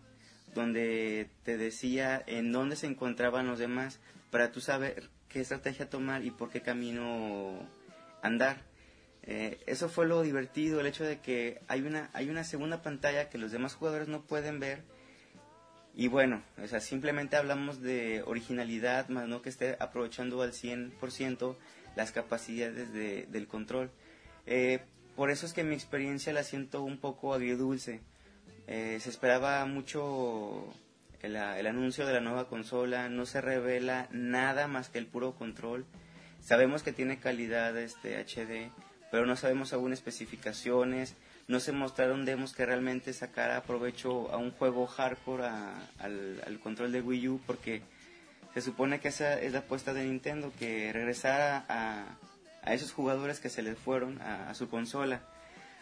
Speaker 7: donde te decía en dónde se encontraban los demás para tú saber qué estrategia tomar y por qué camino andar. Eh, eso fue lo divertido, el hecho de que hay una, hay una segunda pantalla que los demás jugadores no pueden ver. Y bueno, o sea, simplemente hablamos de originalidad, más no que esté aprovechando al 100% las capacidades de- del control. Eh, por eso es que mi experiencia la siento un poco agridulce. Eh, se esperaba mucho el, anuncio de la nueva consola, no se revela nada más que el puro control. Sabemos que tiene calidad este HD, pero no sabemos aún especificaciones, no se mostraron demos que realmente sacara provecho a un juego hardcore a- al, al control de Wii U, porque se supone que esa es la apuesta de Nintendo, que regresara a, a esos jugadores que se les fueron a, a su consola.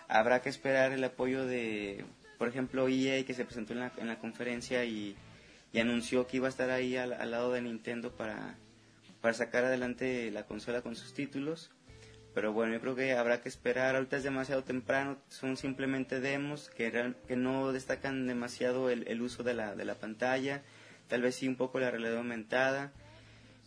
Speaker 7: Habrá que esperar el apoyo de, por ejemplo, EA, que se presentó en la, en la conferencia y, y anunció que iba a estar ahí al, al lado de Nintendo para, para sacar adelante la consola con sus títulos. Pero bueno, yo creo que habrá que esperar. Ahorita es demasiado temprano. Son simplemente demos que, real- que no destacan demasiado el, uso de la, de la pantalla. Tal vez sí un poco la realidad aumentada.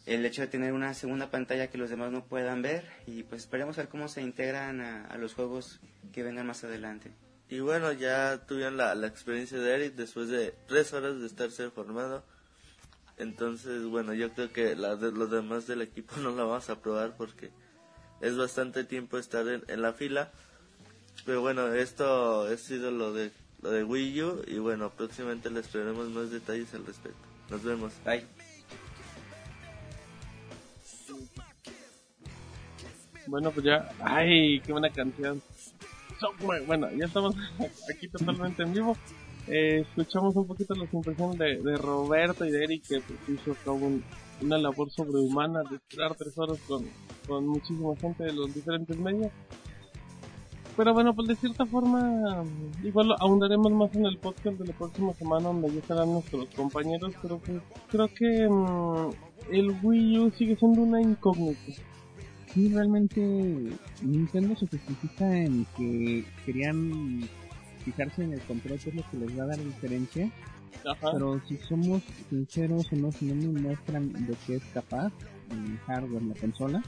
Speaker 7: El hecho de tener una segunda pantalla que los demás no puedan ver. Y pues esperemos a ver cómo se integran a los juegos que vengan más adelante.
Speaker 6: Y bueno, ya tuvieron la, la experiencia de Eric después de tres horas de estarse formado. Entonces, bueno, yo creo que la de, los demás del equipo no la vamos a probar porque es bastante tiempo estar en, en la fila. Pero bueno, esto ha sido lo de, lo de Wii U y bueno, próximamente les traeremos más detalles al respecto. Nos vemos.
Speaker 7: Bye.
Speaker 3: Bueno, pues ya. ¡Ay! ¡Qué buena canción! Bueno, ya estamos aquí totalmente en vivo. Eh, escuchamos un poquito las impresiones de, de Roberto y de Eric que pues, hizo acá un- una labor sobrehumana de esperar tres horas con, con muchísima gente de los diferentes medios. pero bueno, pues de cierta forma, igual ahondaremos más en el podcast de la próxima semana donde ya estarán nuestros compañeros, pero pues creo que mm, el Wii U sigue siendo una incógnita.
Speaker 5: Sí, realmente Nintendo se justifica en que querían fijarse en el control, que es lo que les va a dar diferencia.
Speaker 3: Ajá.
Speaker 5: Pero si somos sinceros no, si no nos muestran de qué es capaz el hardware, la consola,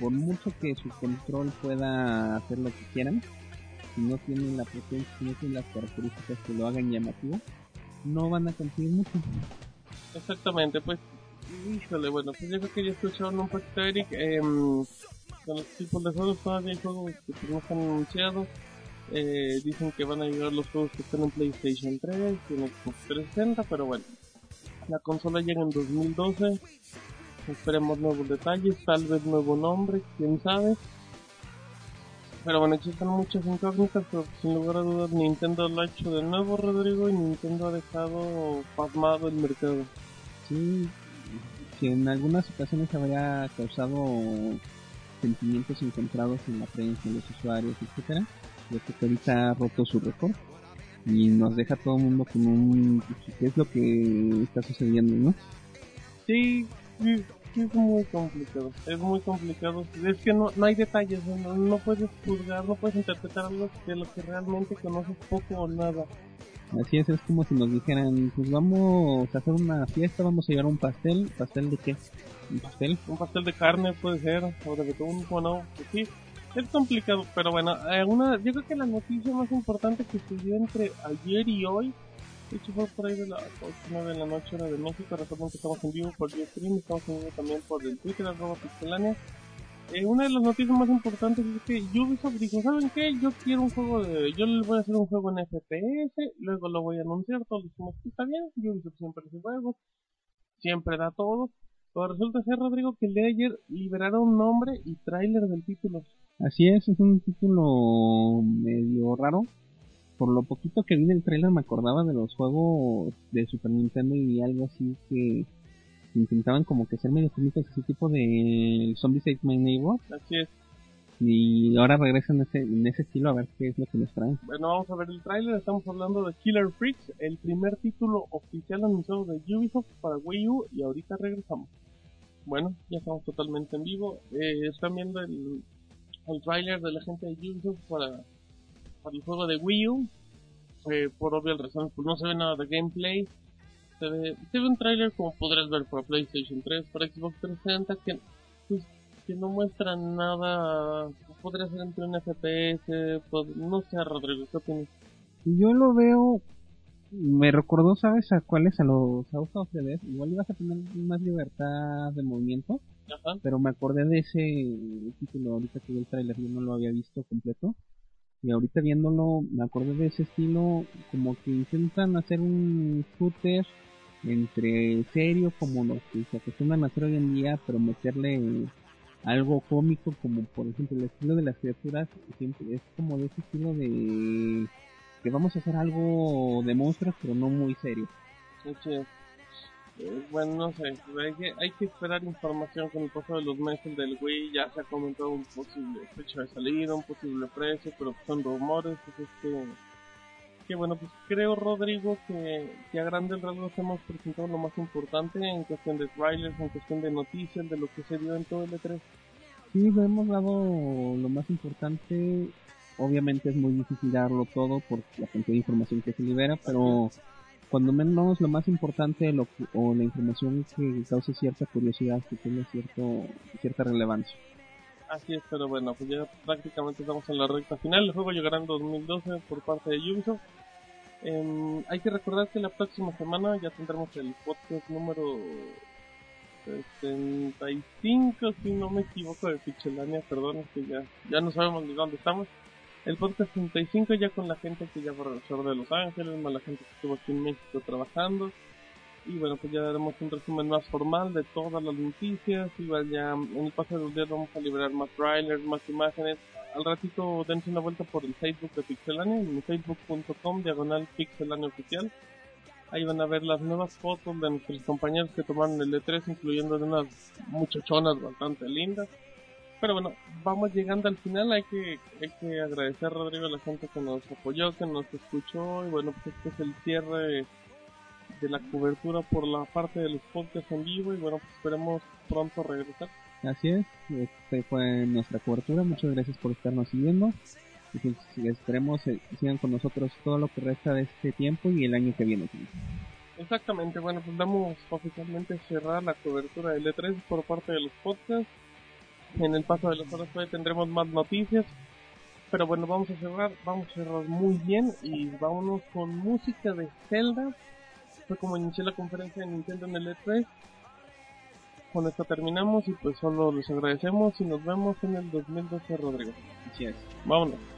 Speaker 5: por mucho que su control pueda hacer lo que quieran, si no tienen la potencia, si no tienen las características que lo hagan llamativo, no van a conseguir mucho.
Speaker 3: Exactamente, pues, híjole, bueno, pues yo creo que ya escucharon un poquito Eric, eh, los tipos de juegos, todavía hay juegos que pues, no están anunciados, eh, dicen que van a llegar los juegos que están en PlayStation 3 y en Xbox 360, pero bueno, la consola llega en 2012, esperemos nuevos detalles, tal vez nuevo nombre, quién sabe. Pero bueno, existen muchas incógnitas, pero sin lugar a dudas Nintendo lo ha hecho de nuevo, Rodrigo, y Nintendo ha dejado pasmado el mercado.
Speaker 5: Sí, que en algunas ocasiones habría causado sentimientos encontrados en la prensa, en los usuarios, etcétera, lo que ahorita ha roto su récord y nos deja todo el mundo con un qué es lo que está sucediendo, ¿no?
Speaker 3: Sí, es muy complicado, es muy complicado, es que no, no hay detalles, no, no puedes juzgar, no puedes interpretar algo de lo que realmente conoces poco o nada.
Speaker 5: Así es, es como si nos dijeran, pues vamos a hacer una fiesta, vamos a llevar un pastel, ¿pastel de qué? ¿Un pastel?
Speaker 3: Un pastel de carne puede ser, o de betún, o no, pues sí, es complicado, pero bueno, eh, una, yo creo que la noticia más importante que se entre ayer y hoy, de hecho fue por ahí de las 8 9 de la noche de México, recuerden que estamos en vivo por stream, estamos en vivo también por el Twitter, arroba pixelania. Eh, una de las noticias más importantes es que Ubisoft dijo, ¿saben qué? Yo quiero un juego de... Yo les voy a hacer un juego en FPS, luego lo voy a anunciar, todos decimos que está bien, Ubisoft siempre hace juegos, siempre da todo. Pero resulta ser, Rodrigo, que el de ayer liberaron nombre y tráiler del título.
Speaker 5: Así es, es un título medio raro. Por lo poquito que vi del trailer me acordaba de los juegos de Super Nintendo y algo así que intentaban como que ser medio cómicos, ese tipo de Zombies Ate My Neighbor.
Speaker 3: Así es.
Speaker 5: Y ahora regresan en ese, en ese estilo a ver qué es lo que nos traen.
Speaker 3: Bueno, vamos a ver el tráiler. Estamos hablando de Killer Freaks, el primer título oficial anunciado de Ubisoft para Wii U y ahorita regresamos. Bueno, ya estamos totalmente en vivo. Eh, están viendo el, el tráiler de la gente de Ubisoft para, para el juego de Wii U. Eh, por obvias razones, pues no se ve nada de gameplay. Se ve, se ve un tráiler como podrás ver para PlayStation 3, para Xbox 360, que, pues, que no muestra nada. Podría ser entre un FPS, no sé, Rodrigo, ¿qué opinas?
Speaker 5: Yo lo veo, me recordó, ¿sabes a cuáles? A los House of the Dead. Igual ibas a tener más libertad de movimiento,
Speaker 3: Ajá.
Speaker 5: pero me acordé de ese título ahorita que vi el tráiler, yo no lo había visto completo. Y ahorita viéndolo, me acordé de ese estilo, como que intentan hacer un shooter entre serio, como los que se acostumbran a hacer hoy en día, pero meterle algo cómico, como por ejemplo el estilo de las criaturas, siempre es como de ese estilo de que vamos a hacer algo de monstruos, pero no muy serio.
Speaker 3: Sí, eh, bueno, no sé, hay que, hay que esperar información con el paso de los meses del Wii. Ya se ha comentado un posible fecha de salida, un posible precio, pero son rumores. Así es que, que bueno, pues creo, Rodrigo, que, que a grandes rasgos hemos presentado lo más importante en cuestión de trailers, en cuestión de noticias, de lo que se dio en todo el E E3.
Speaker 5: Sí, le hemos dado lo más importante. Obviamente es muy difícil darlo todo por la cantidad de información que se libera, pero cuando menos lo más importante lo o la información que cause cierta curiosidad, que tenga cierto, cierta relevancia.
Speaker 3: Así es, pero bueno, pues ya prácticamente estamos en la recta final. El juego llegará en 2012 por parte de Ubisoft. Em, hay que recordar que la próxima semana ya tendremos el podcast número 65, si no me equivoco, de Pixelania, perdón, es que ya, ya no sabemos ni dónde estamos. El podcast 65 ya con la gente que ya fue regresar de Los Ángeles, más la gente que estuvo aquí en México trabajando. Y bueno, pues ya daremos un resumen más formal de todas las noticias. Igual ya en el paso de los días vamos a liberar más trailers, más imágenes. Al ratito dense una vuelta por el Facebook de Pixelania, facebook.com diagonal Pixelania oficial. Ahí van a ver las nuevas fotos de nuestros compañeros que tomaron el E3, incluyendo de unas muchachonas bastante lindas. Pero bueno, vamos llegando al final. Hay que, hay que agradecer a Rodrigo a la gente que nos apoyó, que nos escuchó. Y bueno, pues este es el cierre de la cobertura por la parte de los podcasts en vivo. Y bueno, pues esperemos pronto regresar.
Speaker 5: Así es, este fue nuestra cobertura. Muchas gracias por estarnos siguiendo. Y pues, esperemos eh, sigan con nosotros todo lo que resta de este tiempo y el año que viene.
Speaker 3: Exactamente, bueno, pues damos oficialmente cerrar la cobertura del E3 por parte de los podcasts. En el paso de las horas tendremos más noticias. Pero bueno, vamos a cerrar, vamos a cerrar muy bien y vámonos con música de Zelda. Fue como inicié la conferencia de Nintendo en el E3. Con esto terminamos y pues solo les agradecemos y nos vemos en el 2012, Rodrigo.
Speaker 5: Así es.
Speaker 3: Vámonos.